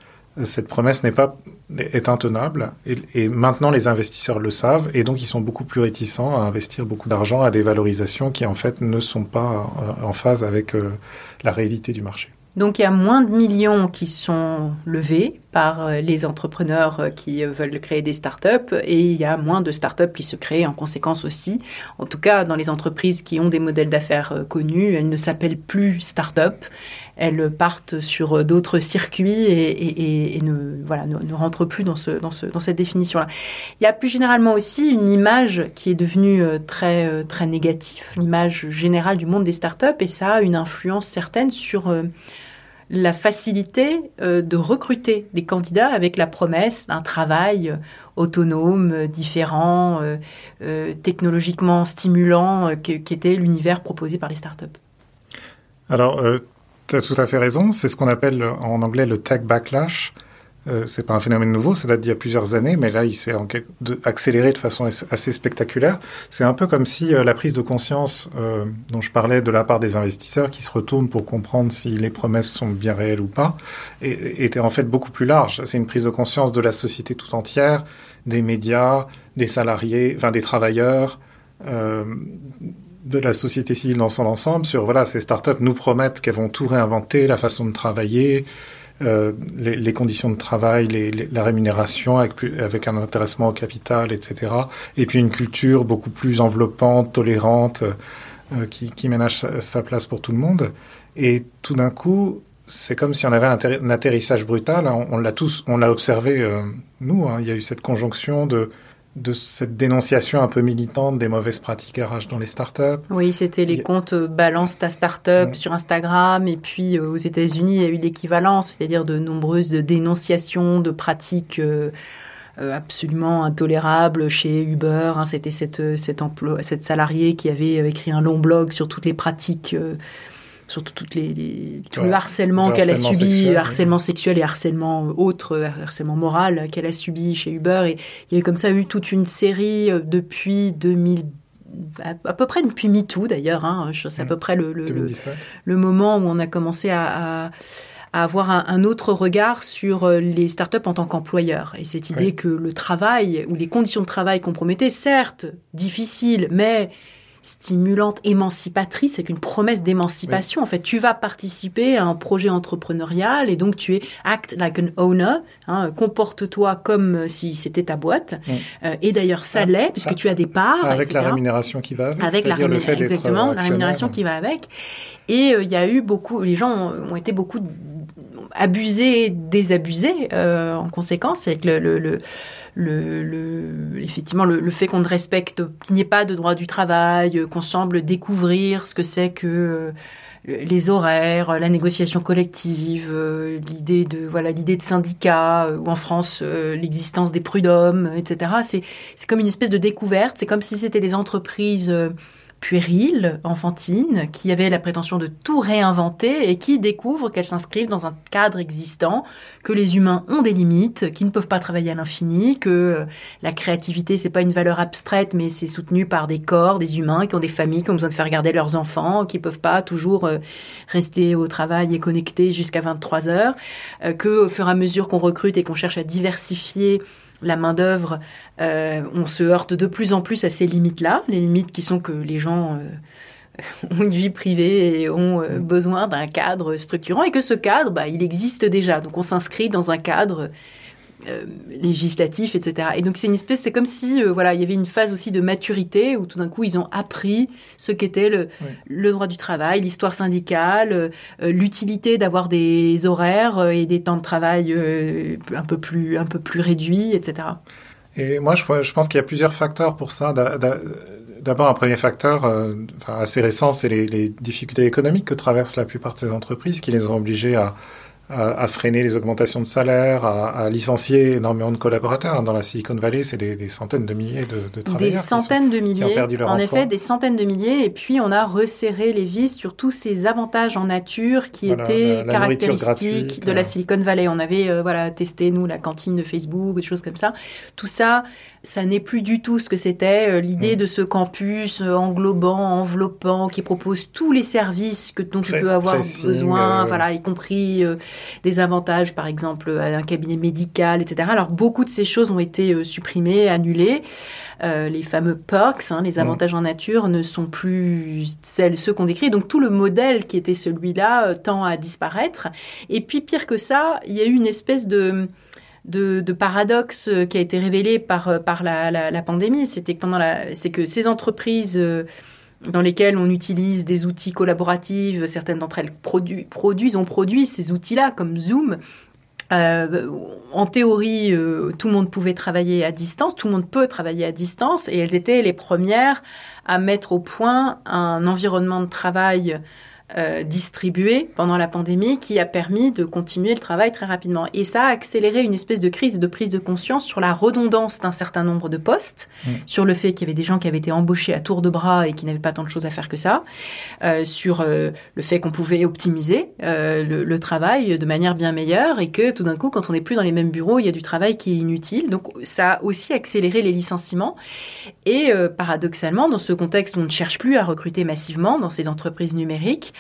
cette promesse n'est pas est intenable et, maintenant les investisseurs le savent et donc ils sont beaucoup plus réticents à investir beaucoup d'argent à des valorisations qui en fait ne sont pas euh, en phase avec euh, la réalité du marché. Donc il y a moins de millions qui sont levés par euh, les entrepreneurs euh, qui euh, veulent créer des startups et il y a moins de startups qui se créent en conséquence aussi. En tout cas, dans les entreprises qui ont des modèles d'affaires connus, elles ne s'appellent plus startups. Elles partent sur d'autres circuits et, ne, voilà, ne, rentrent plus dans, ce, dans, ce, dans cette définition-là. Il y a plus généralement aussi une image qui est devenue très, très négative, l'image générale du monde des startups, et ça a une influence certaine sur la facilité euh, de recruter des candidats avec la promesse d'un travail euh, autonome, euh, différent, technologiquement stimulant, qui était l'univers proposé par les startups. Alors, tu as tout à fait raison. C'est ce qu'on appelle en anglais le tech backlash. Euh, c'est pas un phénomène nouveau, ça date d'il y a plusieurs années, mais là, il s'est accéléré de façon assez spectaculaire. C'est un peu comme si euh, la prise de conscience euh, dont je parlais de la part des investisseurs qui se retournent pour comprendre si les promesses sont bien réelles ou pas, était en fait beaucoup plus large. C'est une prise de conscience de la société tout entière, des médias, des salariés, enfin des travailleurs, de la société civile dans son ensemble sur voilà, ces startups nous promettent qu'elles vont tout réinventer, la façon de travailler, euh, les, conditions de travail, la rémunération avec, avec, un intéressement au capital, etc. Et puis une culture beaucoup plus enveloppante, tolérante, euh, qui, qui, ménage sa, place pour tout le monde. Et tout d'un coup, c'est comme si on avait un, atterrissage brutal. On, l'a tous, on l'a observé euh, nous. Hein. il y a eu cette conjonction de de cette dénonciation un peu militante des mauvaises pratiques RH dans les startups. Oui, c'était les comptes euh, Balance ta startup sur Instagram et puis euh, aux États-Unis, il y a eu l'équivalent, c'est-à-dire de nombreuses dénonciations de pratiques euh, absolument intolérables chez Uber. Hein. c'était cette, cette, cette salariée qui avait écrit un long blog sur toutes les pratiques surtout toutes les, tout le harcèlement qu'elle a subi, harcèlement sexuel et harcèlement autre, harcèlement moral qu'elle a subi chez Uber. Et il y a comme ça eu toute une série euh, depuis 2000 à, peu près depuis MeToo d'ailleurs, hein, c'est à mm. peu près le, le, le, moment où on a commencé à, à avoir un, autre regard sur euh, les startups en tant qu'employeurs. Et cette idée que le travail ou les conditions de travail compromettaient, certes, difficiles, mais stimulante, émancipatrice, avec une promesse d'émancipation. En fait, tu vas participer à un projet entrepreneurial et donc tu es act like an owner, hein, comporte-toi comme si c'était ta boîte. Euh, et d'ailleurs, ça ah, l'est, puisque ah. tu as des parts. Avec la rémunération qui va avec. Avec la, rémunération, exactement, la rémunération qui va avec. Et euh, il y a eu beaucoup, les gens ont, été beaucoup abusés, désabusés euh, en conséquence, avec le, le effectivement le, fait qu'on ne respecte, qu'il n'y ait pas de droit du travail, euh, qu'on semble découvrir ce que c'est que euh, les horaires, la négociation collective, euh, l'idée de voilà l'idée de syndicats ou en France l'existence des prud'hommes, etc. C'est comme une espèce de découverte. C'est comme si c'était des entreprises puérile, enfantine, qui avait la prétention de tout réinventer et qui découvre qu'elles s'inscrivent dans un cadre existant, que les humains ont des limites, qu'ils ne peuvent pas travailler à l'infini, que euh, la créativité c'est pas une valeur abstraite mais c'est soutenu par des corps, des humains qui ont des familles, qui ont besoin de faire garder leurs enfants, qui peuvent pas toujours euh, rester au travail et connectés jusqu'à 23 heures, euh, que au fur et à mesure qu'on recrute et qu'on cherche à diversifier la main-d'œuvre, euh, on se heurte de plus en plus à ces limites-là, les limites qui sont que les gens euh, ont une vie privée et ont euh, besoin d'un cadre structurant et que ce cadre, bah, il existe déjà. Donc on s'inscrit dans un cadre euh, législatif, etc. Et donc c'est une espèce, c'est comme si euh, voilà, il y avait une phase aussi de maturité où tout d'un coup ils ont appris ce qu'était le, le droit du travail, l'histoire syndicale, euh, l'utilité d'avoir des horaires et des temps de travail un peu plus un peu plus réduits, etc. Et moi je, je pense qu'il y a plusieurs facteurs pour ça. D'abord, un premier facteur assez récent, c'est les, les, difficultés économiques que traversent la plupart de ces entreprises qui les ont obligées à, à, freiner les augmentations de salaire, à, licencier énormément de collaborateurs. Dans la Silicon Valley, c'est des, centaines de milliers de, de travailleurs. Des centaines de milliers, en effet, des centaines de milliers. Et puis, on a resserré les vis sur tous ces avantages en nature qui étaient caractéristiques de la Silicon Valley. On avait euh, voilà, testé, nous, la cantine de Facebook, des choses comme ça. Tout ça, ça n'est plus du tout ce que c'était euh, l'idée mm. de ce campus euh, englobant, enveloppant, qui propose tous les services que dont tu peux avoir besoin, voilà, y compris des avantages, par exemple, à un cabinet médical, etc. Alors, beaucoup de ces choses ont été euh, supprimées, annulées. Euh, les fameux perks, hein, les mm. avantages en nature, ne sont plus celles, ceux qu'on décrit. Donc, tout le modèle qui était celui-là euh, tend à disparaître. Et puis, pire que ça, il y a eu une espèce de... De, paradoxe qui a été révélé par, par la, pandémie, c'était pendant la, c'est que ces entreprises dans lesquelles on utilise des outils collaboratifs. Certaines d'entre elles produisent, ont produit ces outils-là, comme Zoom. Euh, en théorie, euh, tout le monde pouvait travailler à distance, tout le monde peut travailler à distance, et elles étaient les premières à mettre au point un environnement de travail euh, distribué pendant la pandémie qui a permis de continuer le travail très rapidement. Et ça a accéléré une espèce de crise de prise de conscience sur la redondance d'un certain nombre de postes, sur le fait qu'il y avait des gens qui avaient été embauchés à tour de bras et qui n'avaient pas tant de choses à faire que ça, euh, sur euh, le fait qu'on pouvait optimiser le, le, travail de manière bien meilleure et que tout d'un coup, quand on n'est plus dans les mêmes bureaux, il y a du travail qui est inutile. Donc ça a aussi accéléré les licenciements. Et paradoxalement, dans ce contexte où on ne cherche plus à recruter massivement dans ces entreprises numériques,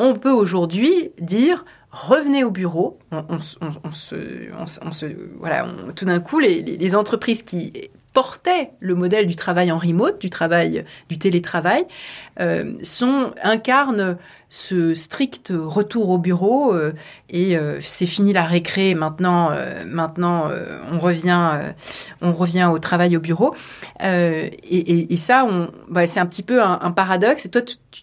on peut aujourd'hui dire revenez au bureau. On, se, voilà, tout d'un coup, les, entreprises qui portaient le modèle du travail en remote, du travail, du télétravail, euh, sont incarnent ce strict retour au bureau euh, et euh, c'est fini la récré. Maintenant, euh, maintenant, on revient, on revient au travail au bureau. Et, ça, bah, c'est un petit peu un, paradoxe. Et toi,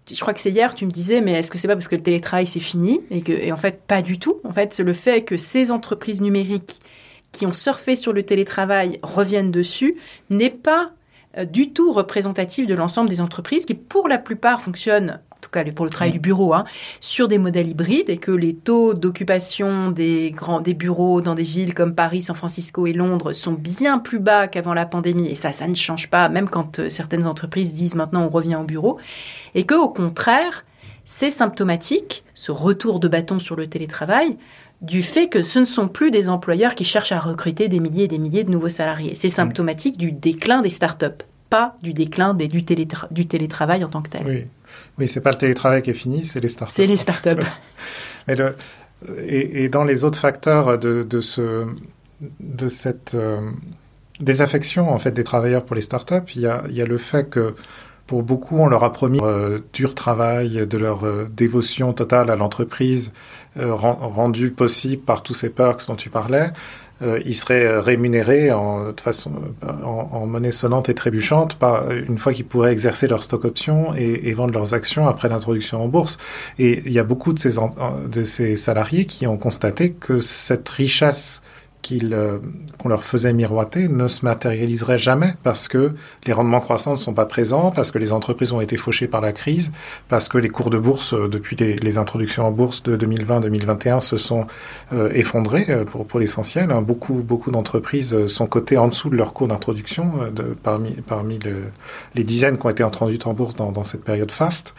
je crois que c'est hier, tu me disais, mais est-ce que c'est pas parce que le télétravail c'est fini et que, et en fait, pas du tout. En fait, c'est le fait que ces entreprises numériques qui ont surfé sur le télétravail reviennent dessus n'est pas du tout représentatif de l'ensemble des entreprises qui, pour la plupart, fonctionnent en tout cas pour le travail du bureau, hein, sur des modèles hybrides et que les taux d'occupation des grands des bureaux dans des villes comme Paris, San Francisco et Londres sont bien plus bas qu'avant la pandémie. Et ça, ça ne change pas, même quand euh, certaines entreprises disent maintenant on revient au bureau, et que au contraire, c'est symptomatique, ce retour de bâton sur le télétravail, du fait que ce ne sont plus des employeurs qui cherchent à recruter des milliers et des milliers de nouveaux salariés. C'est symptomatique du déclin des startups, pas du déclin des, du, du télétravail en tant que tel. Oui. Oui, c'est pas le télétravail qui est fini, c'est les startups. C'est les startups. Le, et, dans les autres facteurs de, de, ce, de cette désaffection en fait des travailleurs pour les startups, il y a, il y a le fait que pour beaucoup, on leur a promis euh, dur travail, de leur euh, dévotion totale à l'entreprise, euh, rendue possible par tous ces perks dont tu parlais. Euh, ils seraient rémunérés en, de façon, en, monnaie sonnante et trébuchante une fois qu'ils pourraient exercer leur stock option et, vendre leurs actions après l'introduction en bourse. Et il y a beaucoup de ces salariés qui ont constaté que cette richesse euh, qu'on leur faisait miroiter ne se matérialiserait jamais parce que les rendements croissants ne sont pas présents, parce que les entreprises ont été fauchées par la crise, parce que les cours de bourse euh, depuis les, introductions en bourse de 2020-2021 se sont euh, effondrés pour, l'essentiel. Hein. Beaucoup, beaucoup d'entreprises sont cotées en dessous de leur cours d'introduction parmi, parmi les dizaines qui ont été introduites en bourse dans, dans cette période faste.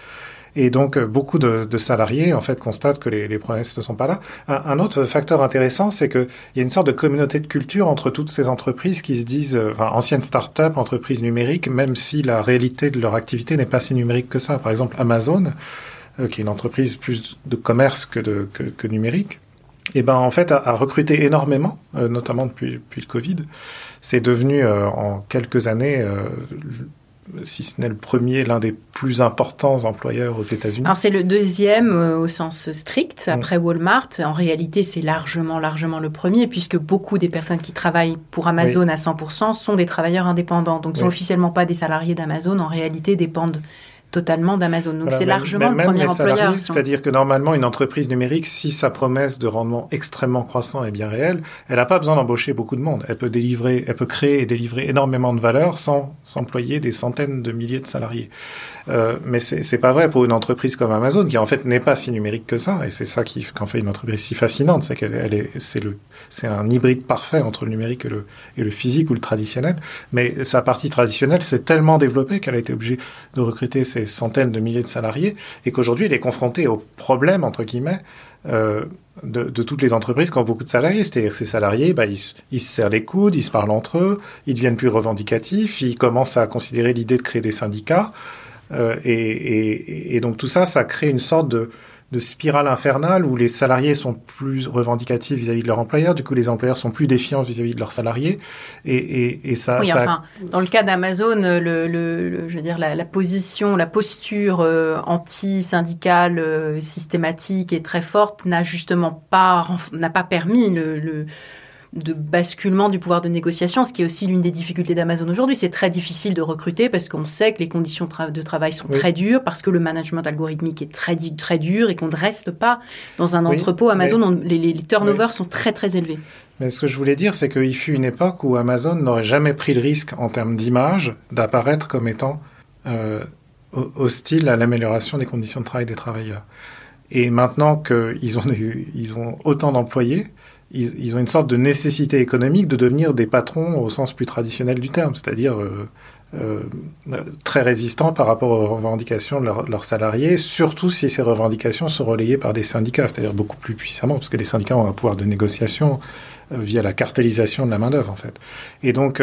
Et donc, euh, beaucoup de, salariés, en fait, constatent que les, promesses ne sont pas là. Un, autre facteur intéressant, c'est qu'il y a une sorte de communauté de culture entre toutes ces entreprises qui se disent, euh, anciennes start-up, entreprises numériques, même si la réalité de leur activité n'est pas si numérique que ça. Par exemple, Amazon, euh, qui est une entreprise plus de commerce que, que, que numérique, eh ben en fait a, recruté énormément, notamment depuis, le Covid. C'est devenu en quelques années si ce n'est le premier, l'un des plus importants employeurs aux États-Unis. Alors c'est le deuxième euh, au sens strict, mm. après Walmart. En réalité, c'est largement, largement le premier, puisque beaucoup des personnes qui travaillent pour Amazon à 100% sont des travailleurs indépendants. Donc, sont officiellement pas des salariés d'Amazon, en réalité dépendent totalement d'Amazon. Donc c'est largement le premier employeur. C'est-à-dire que normalement, une entreprise numérique, si sa promesse de rendement extrêmement croissant est bien réelle, elle n'a pas besoin d'embaucher beaucoup de monde. Elle peut délivrer, elle peut créer et délivrer énormément de valeur sans s'employer des centaines de milliers de salariés. Euh, mais c'est pas vrai pour une entreprise comme Amazon, qui en fait n'est pas si numérique que ça. Et c'est ça qui en fait une entreprise si fascinante, c'est qu'elle est, c'est le, c'est un hybride parfait entre le numérique et le, et le physique ou le traditionnel. Mais sa partie traditionnelle s'est tellement développée qu'elle a été obligée de recruter ces centaines de milliers de salariés et qu'aujourd'hui elle est confrontée au problème entre guillemets euh, de, toutes les entreprises qui ont beaucoup de salariés. C'est-à-dire ces salariés, bah, ils, se serrent les coudes, ils se parlent entre eux, ils deviennent plus revendicatifs, ils commencent à considérer l'idée de créer des syndicats. Euh, et, et, et, donc tout ça, ça crée une sorte de, de spirale infernale où les salariés sont plus revendicatifs vis-à-vis de leur employeur, du coup les employeurs sont plus défiants vis-à-vis de leurs salariés, et, et, et ça. Oui, enfin, dans le cas d'Amazon, le, le, je veux dire la, la position, la posture euh, anti-syndicale euh, systématique et très forte n'a justement pas n'a pas permis le de basculement du pouvoir de négociation, ce qui est aussi l'une des difficultés d'Amazon aujourd'hui. C'est très difficile de recruter parce qu'on sait que les conditions de travail sont très dures, parce que le management algorithmique est très, très dur et qu'on ne reste pas dans un entrepôt. Amazon, les, turnovers sont très très élevés. Mais ce que je voulais dire, c'est qu'il fut une époque où Amazon n'aurait jamais pris le risque en termes d'image d'apparaître comme étant euh, hostile à l'amélioration des conditions de travail des travailleurs. Et maintenant qu'ils ont, ils ont autant d'employés, ils, ont une sorte de nécessité économique de devenir des patrons au sens plus traditionnel du terme, c'est-à-dire euh, euh, très résistants par rapport aux revendications de leurs salariés, surtout si ces revendications sont relayées par des syndicats, c'est-à-dire beaucoup plus puissamment, parce que les syndicats ont un pouvoir de négociation euh, via la cartélisation de la main-d'œuvre, en fait. Et donc,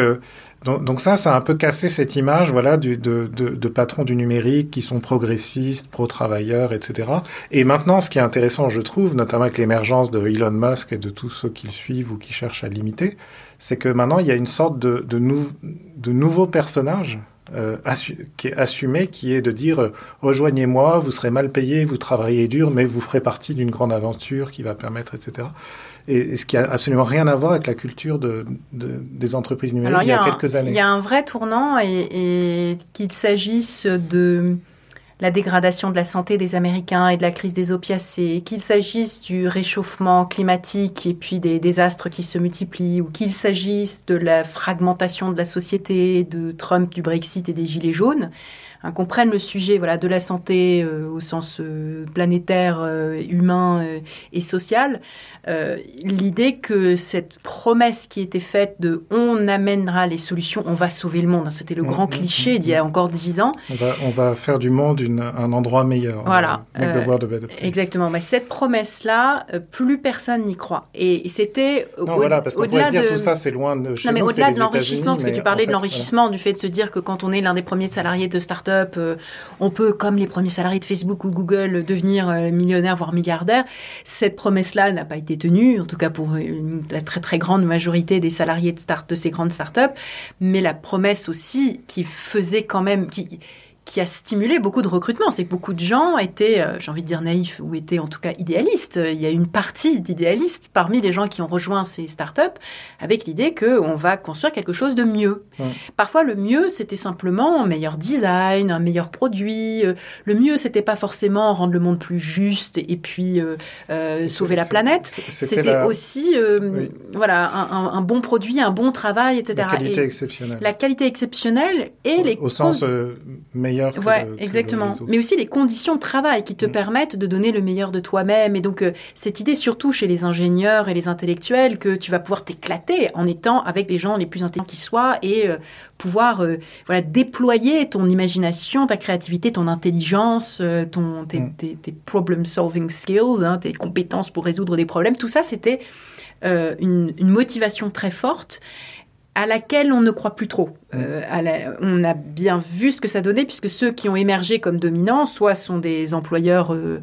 donc, ça, ça a un peu cassé cette image, voilà, de, patrons du numérique qui sont progressistes, pro-travailleurs, etc. Et maintenant, ce qui est intéressant, je trouve, notamment avec l'émergence de Elon Musk et de tous ceux qui le suivent ou qui cherchent à l'imiter, c'est que maintenant, il y a une sorte de, de nouveau personnage euh, qui est assumé, qui est de dire euh, rejoignez-moi, vous serez mal payé, vous travaillez dur, mais vous ferez partie d'une grande aventure qui va permettre, etc et, ce qui a absolument rien à voir avec la culture de, de, des entreprises numériques il y a, quelques années. Il y a un vrai tournant et, et qu'il s'agisse de la dégradation de la santé des Américains et de la crise des opiacés, qu'il s'agisse du réchauffement climatique et puis des désastres qui se multiplient, ou qu'il s'agisse de la fragmentation de la société, de Trump, du Brexit et des Gilets jaunes, hein, qu'on prenne le sujet voilà, de la santé euh, au sens euh, planétaire, euh, humain et social, l'idée que cette promesse qui était faite de on amènera les solutions, on va sauver le monde, hein, c'était le mmh, grand mmh, cliché mmh, d'il y a encore dix ans. On va, on va faire du monde un endroit meilleur. Voilà. exactement. Mais cette promesse-là, plus personne n'y croit. Et c'était parce qu'on pourrait dire tout ça, c'est loin de chez Non, mais au-delà de l'enrichissement, parce que tu parlais de l'enrichissement, du fait de se dire que quand on est l'un des premiers salariés de start start-up, on peut, comme les premiers salariés de Facebook ou Google, devenir millionnaire, voire milliardaire. Cette promesse-là n'a pas été tenue, en tout cas pour la très grande majorité des salariés de, ces grandes start-up. Mais la promesse aussi qui faisait quand même, qui a stimulé beaucoup de recrutement. C'est que beaucoup de gens étaient, euh, j'ai envie de dire naïfs, ou étaient en tout cas idéalistes. Il y a une partie d'idéalistes parmi les gens qui ont rejoint ces startups avec l'idée qu'on va construire quelque chose de mieux. Parfois, le mieux, c'était simplement un meilleur design, un meilleur produit. Euh, le mieux, c'était pas forcément rendre le monde plus juste et puis euh, sauver la planète. C'était aussi voilà, un, bon produit, un bon travail, etc. La qualité exceptionnelle. La qualité exceptionnelle et les... Au sens meilleur ouais, exactement. Mais aussi les conditions de travail qui te mm. permettent de donner le meilleur de toi-même. Et donc, euh, cette idée, surtout chez les ingénieurs et les intellectuels, que tu vas pouvoir t'éclater en étant avec les gens les plus intelligents qui soient et euh, pouvoir euh, voilà, déployer ton imagination, ta créativité, ton intelligence, ton, tes, mm. tes, problem-solving skills, hein, tes compétences pour résoudre des problèmes. Tout ça, c'était une, une motivation très forte à laquelle on ne croit plus trop. Euh, on a bien vu ce que ça donnait, puisque ceux qui ont émergé comme dominants, soit sont des employeurs euh,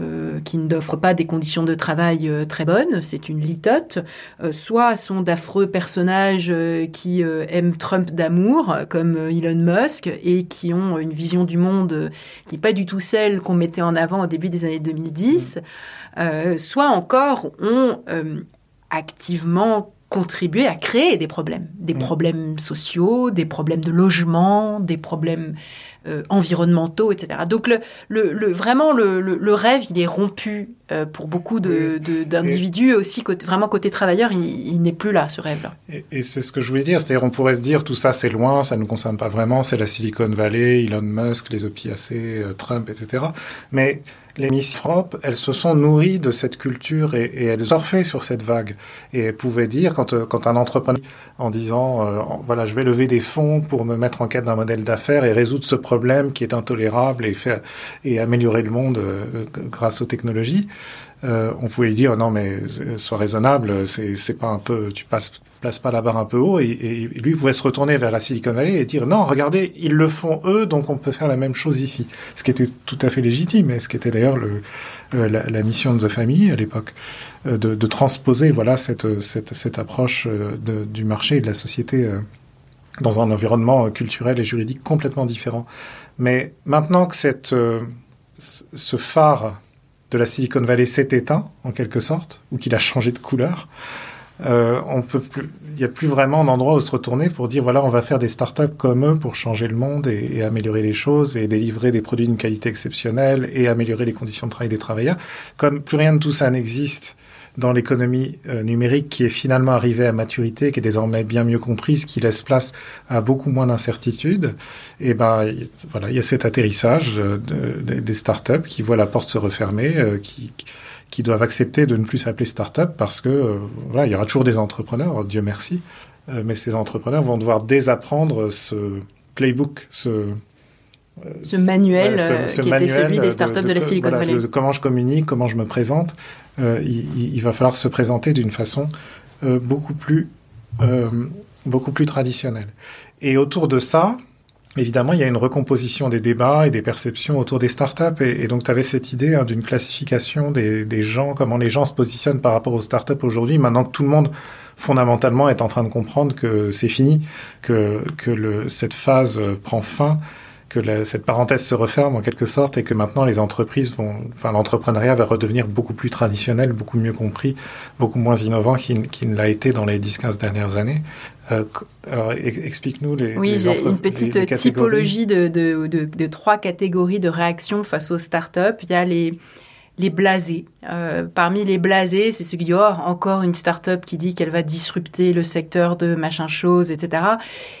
euh, qui n'offrent pas des conditions de travail très bonnes, c'est une litote, soit sont d'affreux personnages qui aiment Trump d'amour, comme Elon Musk, et qui ont une vision du monde qui n'est pas du tout celle qu'on mettait en avant au début des années 2010, mm. soit encore ont activement contribuer à créer des problèmes, des mm. problèmes sociaux, des problèmes de logement, des problèmes euh, environnementaux, etc. Donc le, le, vraiment le, le, rêve, il est rompu euh, pour beaucoup d'individus de, aussi côté, vraiment côté travailleur, il, n'est plus là ce rêve-là. Et, c'est ce que je voulais dire, c'est-à-dire on pourrait se dire tout ça c'est loin, ça ne nous concerne pas vraiment, c'est la Silicon Valley, Elon Musk, les opiacés, euh, Trump, etc. Mais les Miss Europe, elles se sont nourries de cette culture et, et, elles surfaient sur cette vague. Et elles pouvaient dire, quand, euh, quand un entrepreneur, en disant, euh, voilà, je vais lever des fonds pour me mettre en quête d'un modèle d'affaires et résoudre ce problème qui est intolérable et, faire, et améliorer le monde euh, grâce aux technologies, on pouvait dire, non mais sois raisonnable, c'est pas un peu, tu passes place pas la barre un peu haut et, lui pouvait se retourner vers la Silicon Valley et dire non, regardez, ils le font eux, donc on peut faire la même chose ici. Ce qui était tout à fait légitime et ce qui était d'ailleurs le, euh, la, mission de The Family à l'époque, euh, de, transposer voilà cette, cette, cette approche euh, du marché et de la société dans un environnement culturel et juridique complètement différent. Mais maintenant que cette, ce phare de la Silicon Valley s'est éteint, en quelque sorte, ou qu'il a changé de couleur, euh, on peut plus, il n'y a plus vraiment d'endroit où se retourner pour dire voilà, on va faire des startups comme eux pour changer le monde et, améliorer les choses et délivrer des produits d'une qualité exceptionnelle et améliorer les conditions de travail des travailleurs. Comme plus rien de tout ça n'existe dans l'économie euh, numérique qui est finalement arrivée à maturité, qui est désormais bien mieux comprise, qui laisse place à beaucoup moins d'incertitudes, et ben voilà, il y a cet atterrissage euh, des startups qui voient la porte se refermer, qui qui doivent accepter de ne plus s'appeler start-up parce que euh, voilà, il y aura toujours des entrepreneurs, Dieu merci, euh, mais ces entrepreneurs vont devoir désapprendre ce playbook, ce euh, ce manuel qui était celui des startups de, de, la Silicon Valley. De, comment je communique, comment je me présente, il, il, va falloir se présenter d'une façon beaucoup plus beaucoup plus traditionnelle. Et autour de ça, Évidemment, il y a une recomposition des débats et des perceptions autour des startups. Et, et donc, tu avais cette idée hein, d'une classification des, des, gens, comment les gens se positionnent par rapport aux startups aujourd'hui, maintenant que tout le monde, fondamentalement, est en train de comprendre que c'est fini, que, que le, cette phase prend fin que cette parenthèse se referme en quelque sorte et que maintenant les entreprises vont, enfin l'entrepreneuriat va redevenir beaucoup plus traditionnel, beaucoup mieux compris, beaucoup moins innovant qu'il ne l'a été dans les 10-15 dernières années. Euh, alors explique-nous les. Oui, j'ai une petite typologie de, de, de, de, trois catégories de réactions face aux startups. Il y a les les blasés. Euh, parmi les blasés, c'est ceux qui disent oh, encore une start-up qui dit qu'elle va disrupter le secteur de machin chose, etc.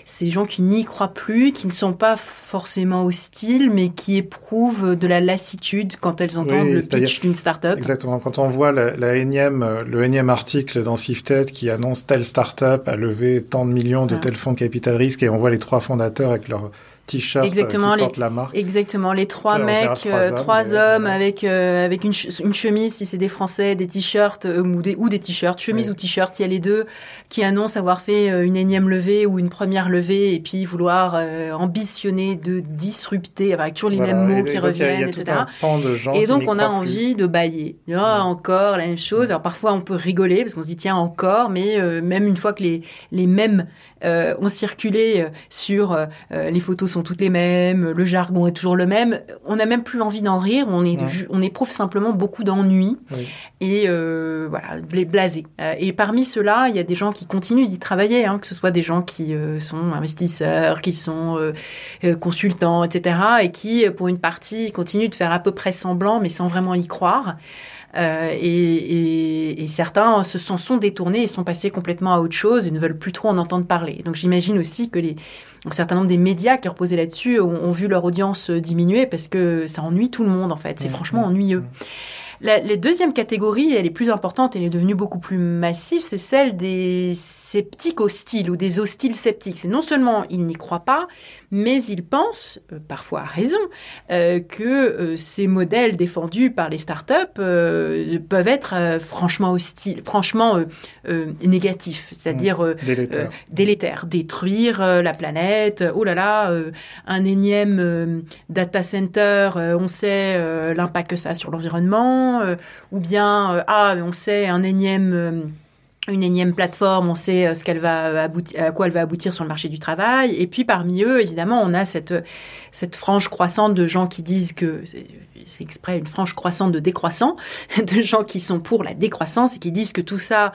Ces gens qui n'y croient plus, qui ne sont pas forcément hostiles, mais qui éprouvent de la lassitude quand elles entendent le pitch d'une start-up. Exactement. Quand on voit la, énième, le énième article dans Sifted qui annonce telle start-up a levé tant de millions de tels fonds capital risque et on voit les trois fondateurs avec leur t-shirt exactement, qui porte la marque. Exactement, les trois mecs, trois hommes, avec avec une, une, chemise, si c'est des Français, des t-shirts ou des ou des t-shirts, chemise ou t-shirt, il y a les deux qui annoncent avoir fait une énième levée ou une première levée et puis vouloir ambitionner de disrupter, avec toujours les mêmes mots qui reviennent, etc. et donc on a envie de bailler. Ah, encore la même chose. Alors parfois on peut rigoler parce qu'on se dit tiens encore, mais même une fois que les les mêmes euh, ont circulé euh, sur euh, les photos sont toutes les mêmes, le jargon est toujours le même. On n'a même plus envie d'en rire. On, est, on éprouve simplement beaucoup d'ennui et voilà, blasé. et parmi ceux-là, il y a des gens qui continuent d'y travailler, hein, que ce soit des gens qui sont investisseurs, qui sont consultants, etc., et qui, pour une partie, continuent de faire à peu près semblant, mais sans vraiment y croire. Euh, et, et, certains se s'en sont détournés et sont passés complètement à autre chose et ne veulent plus trop en entendre parler. Donc j'imagine aussi que les, un certain nombre des médias qui reposaient là-dessus ont, vu leur audience diminuer parce que ça ennuie tout le monde en fait. C'est franchement ennuyeux. La, deuxième catégorie, elle est plus importante, elle est devenue beaucoup plus massive, c'est celle des sceptiques hostiles ou des hostiles sceptiques. C'est non seulement ils n'y croient pas, mais ils pensent, euh, parfois à raison, euh, que euh, ces modèles défendus par les startups peuvent être franchement hostiles, franchement négatifs, c'est-à-dire mmh. délétères. détruire la planète. Oh là là, un énième data center, on sait l'impact que ça a sur l'environnement, ou bien ah, on sait un énième une énième plateforme, on sait euh, ce qu'elle va à quoi elle va aboutir sur le marché du travail. Et puis parmi eux, évidemment, on a cette cette frange croissante de gens qui disent que c'est exprès une frange croissante de décroissants, de gens qui sont pour la décroissance et qui disent que tout ça euh,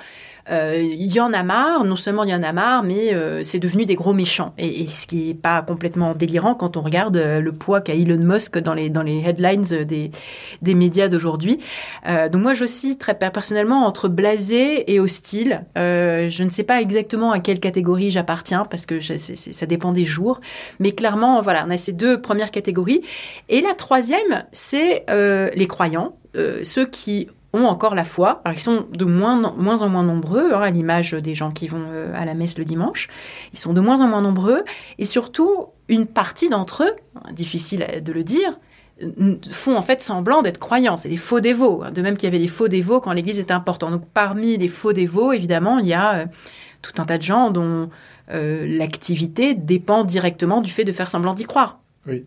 il y en a marre, non seulement il y en a marre, mais euh, c'est devenu des gros méchants. Et, ce qui n'est pas complètement délirant quand on regarde euh, le poids qu'a Elon Musk dans les, dans les headlines des, des médias d'aujourd'hui. donc moi, je très personnellement entre blasé et hostile. je ne sais pas exactement à quelle catégorie j'appartiens, parce que ça dépend des jours. Mais clairement, voilà, on a ces deux premières catégories. Et la troisième, c'est les croyants. ceux qui ont encore la foi. Ils sont de moins, moins en moins nombreux, hein, à l'image des gens qui vont euh, à la messe le dimanche. Ils sont de moins en moins nombreux. Et surtout, une partie d'entre eux, difficile de le dire, font en fait semblant d'être croyants. C'est des faux dévots. Hein. De même qu'il y avait des faux dévots quand l'Église était importante. Donc, parmi les faux dévots, évidemment, il y a euh, tout un tas de gens dont euh, l'activité dépend directement du fait de faire semblant d'y croire. Oui.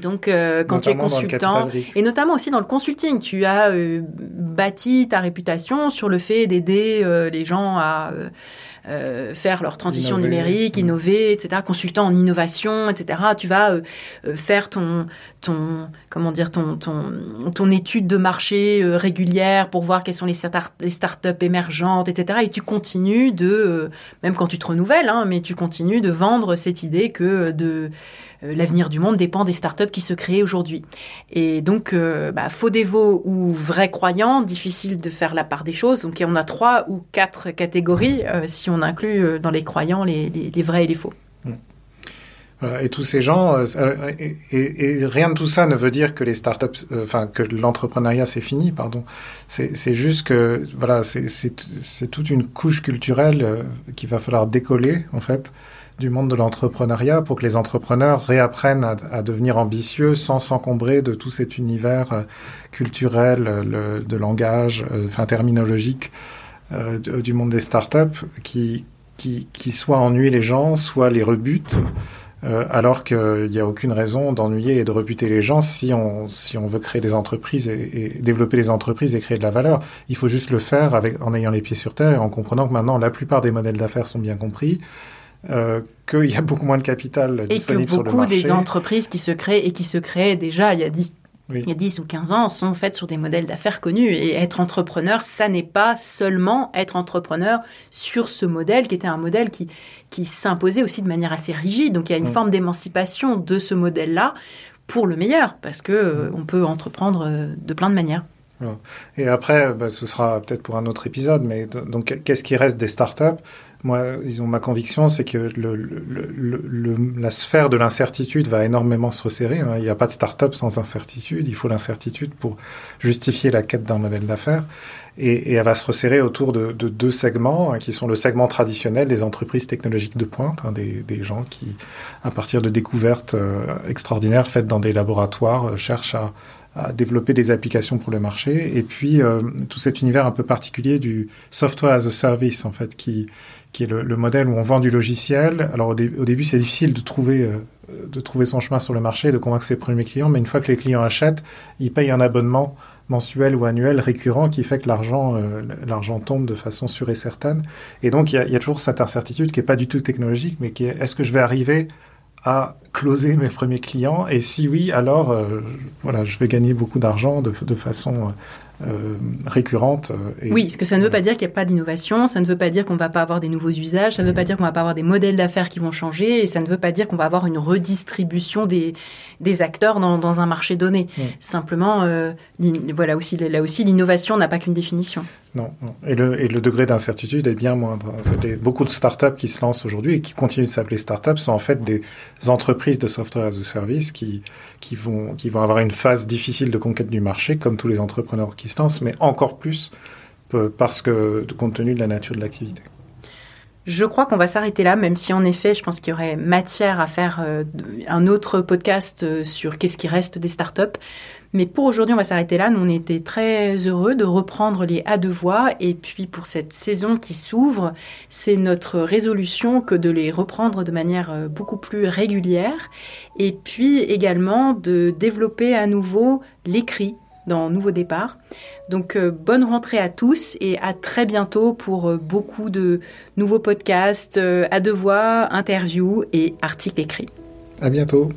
Donc, euh, quand tu es consultant, et notamment aussi dans le consulting, tu as euh, bâti ta réputation sur le fait d'aider euh, les gens à faire leur transition numérique, mm. innover, etc. Consultant en innovation, etc. Tu vas faire ton, ton, comment dire, ton, ton, ton étude de marché régulière pour voir quelles sont les, les startups émergentes, etc. Et tu continues de, même quand tu te renouvelles, hein, mais tu continues de vendre cette idée que de l'avenir du monde dépend des startups qui se créent aujourd'hui. Et donc, euh, bah, faux dévots ou vrais croyants, difficile de faire la part des choses. Donc, on a trois ou quatre catégories euh, si on inclut dans les croyants les, vrais et les faux. Et tous ces gens, et, rien de tout ça ne veut dire que les startups, que l'entrepreneuriat c'est fini, pardon. C'est juste que voilà, c'est toute une couche culturelle qu'il va falloir décoller en fait du monde de l'entrepreneuriat pour que les entrepreneurs réapprennent à, devenir ambitieux sans s'encombrer de tout cet univers euh, culturel, de langage, euh, enfin terminologique euh, du monde des startups qui, qui, qui soit ennuie les gens, soit les rebute. alors qu'il n'y a aucune raison d'ennuyer et de rebuter les gens si on, si on veut créer des entreprises et, développer les entreprises et créer de la valeur. Il faut juste le faire en ayant les pieds sur terre et en comprenant que maintenant la plupart des modèles d'affaires sont bien compris, euh, qu'il y a beaucoup moins de capital disponible sur le marché. Et que beaucoup des entreprises qui se créent et qui se créaient déjà il y a 10, il y a 10 ou 15 ans sont faites sur des modèles d'affaires connus. Et être entrepreneur, ça n'est pas seulement être entrepreneur sur ce modèle qui était un modèle qui, qui s'imposait aussi de manière assez rigide. Donc il y a une mm. forme d'émancipation de ce modèle-là pour le meilleur, parce que euh, on peut entreprendre euh, de plein de manières. Et après, bah, ce sera peut-être pour un autre épisode, mais donc qu'est-ce qui reste des startups? Moi, disons, ma conviction, c'est que le, le, la sphère de l'incertitude va énormément se resserrer. Hein. Il n'y a pas de start-up sans incertitude. Il faut l'incertitude pour justifier la quête d'un modèle d'affaires. Et, elle va se resserrer autour de, deux segments, hein, qui sont le segment traditionnel des entreprises technologiques de pointe, hein, des, gens qui, à partir de découvertes euh, extraordinaires faites dans des laboratoires, euh, cherchent à, développer des applications pour le marché. Et puis, euh, tout cet univers un peu particulier du software as a service, en fait, qui, qui est le, modèle où on vend du logiciel. Alors, au, début, c'est difficile de trouver de trouver son chemin sur le marché, de convaincre ses premiers clients, mais une fois que les clients achètent, ils payent un abonnement mensuel ou annuel récurrent qui fait que l'argent euh, l'argent tombe de façon sûre et certaine. Et donc il y a, toujours cette incertitude qui est pas du tout technologique, mais qui est est-ce que je vais arriver à closer mes premiers clients? Et si oui, alors euh, voilà, je vais gagner beaucoup d'argent de, façon euh, récurrente. Euh, oui, parce que ça ne veut pas dire qu'il n'y a pas d'innovation, ça ne veut pas dire qu'on ne va pas avoir des nouveaux usages, ça ne veut pas dire qu'on ne va pas avoir des modèles d'affaires qui vont changer, et ça ne veut pas dire qu'on va avoir une redistribution des, des acteurs dans, dans un marché donné. Simplement, euh, voilà aussi, là aussi, l'innovation n'a pas qu'une définition. Non, Et, le, et le degré d'incertitude est bien moindre. beaucoup de startups qui se lancent aujourd'hui et qui continuent de s'appeler startups sont en fait des entreprises de software as a service qui, qui, vont, qui vont avoir une phase difficile de conquête du marché, comme tous les entrepreneurs qui mais encore plus parce que compte tenu de la nature de l'activité. Je crois qu'on va s'arrêter là, même si en effet, je pense qu'il y aurait matière à faire euh, un autre podcast euh, sur qu'est-ce qui reste des startups. Mais pour aujourd'hui, on va s'arrêter là. Nous, on était très heureux de reprendre les A de voix. Et puis, pour cette saison qui s'ouvre, c'est notre résolution que de les reprendre de manière euh, beaucoup plus régulière. Et puis également de développer à nouveau l'écrit dans Nouveau Départ. Donc euh, bonne rentrée à tous et à très bientôt pour euh, beaucoup de nouveaux podcasts, à deux voix, interviews et articles écrits. À bientôt.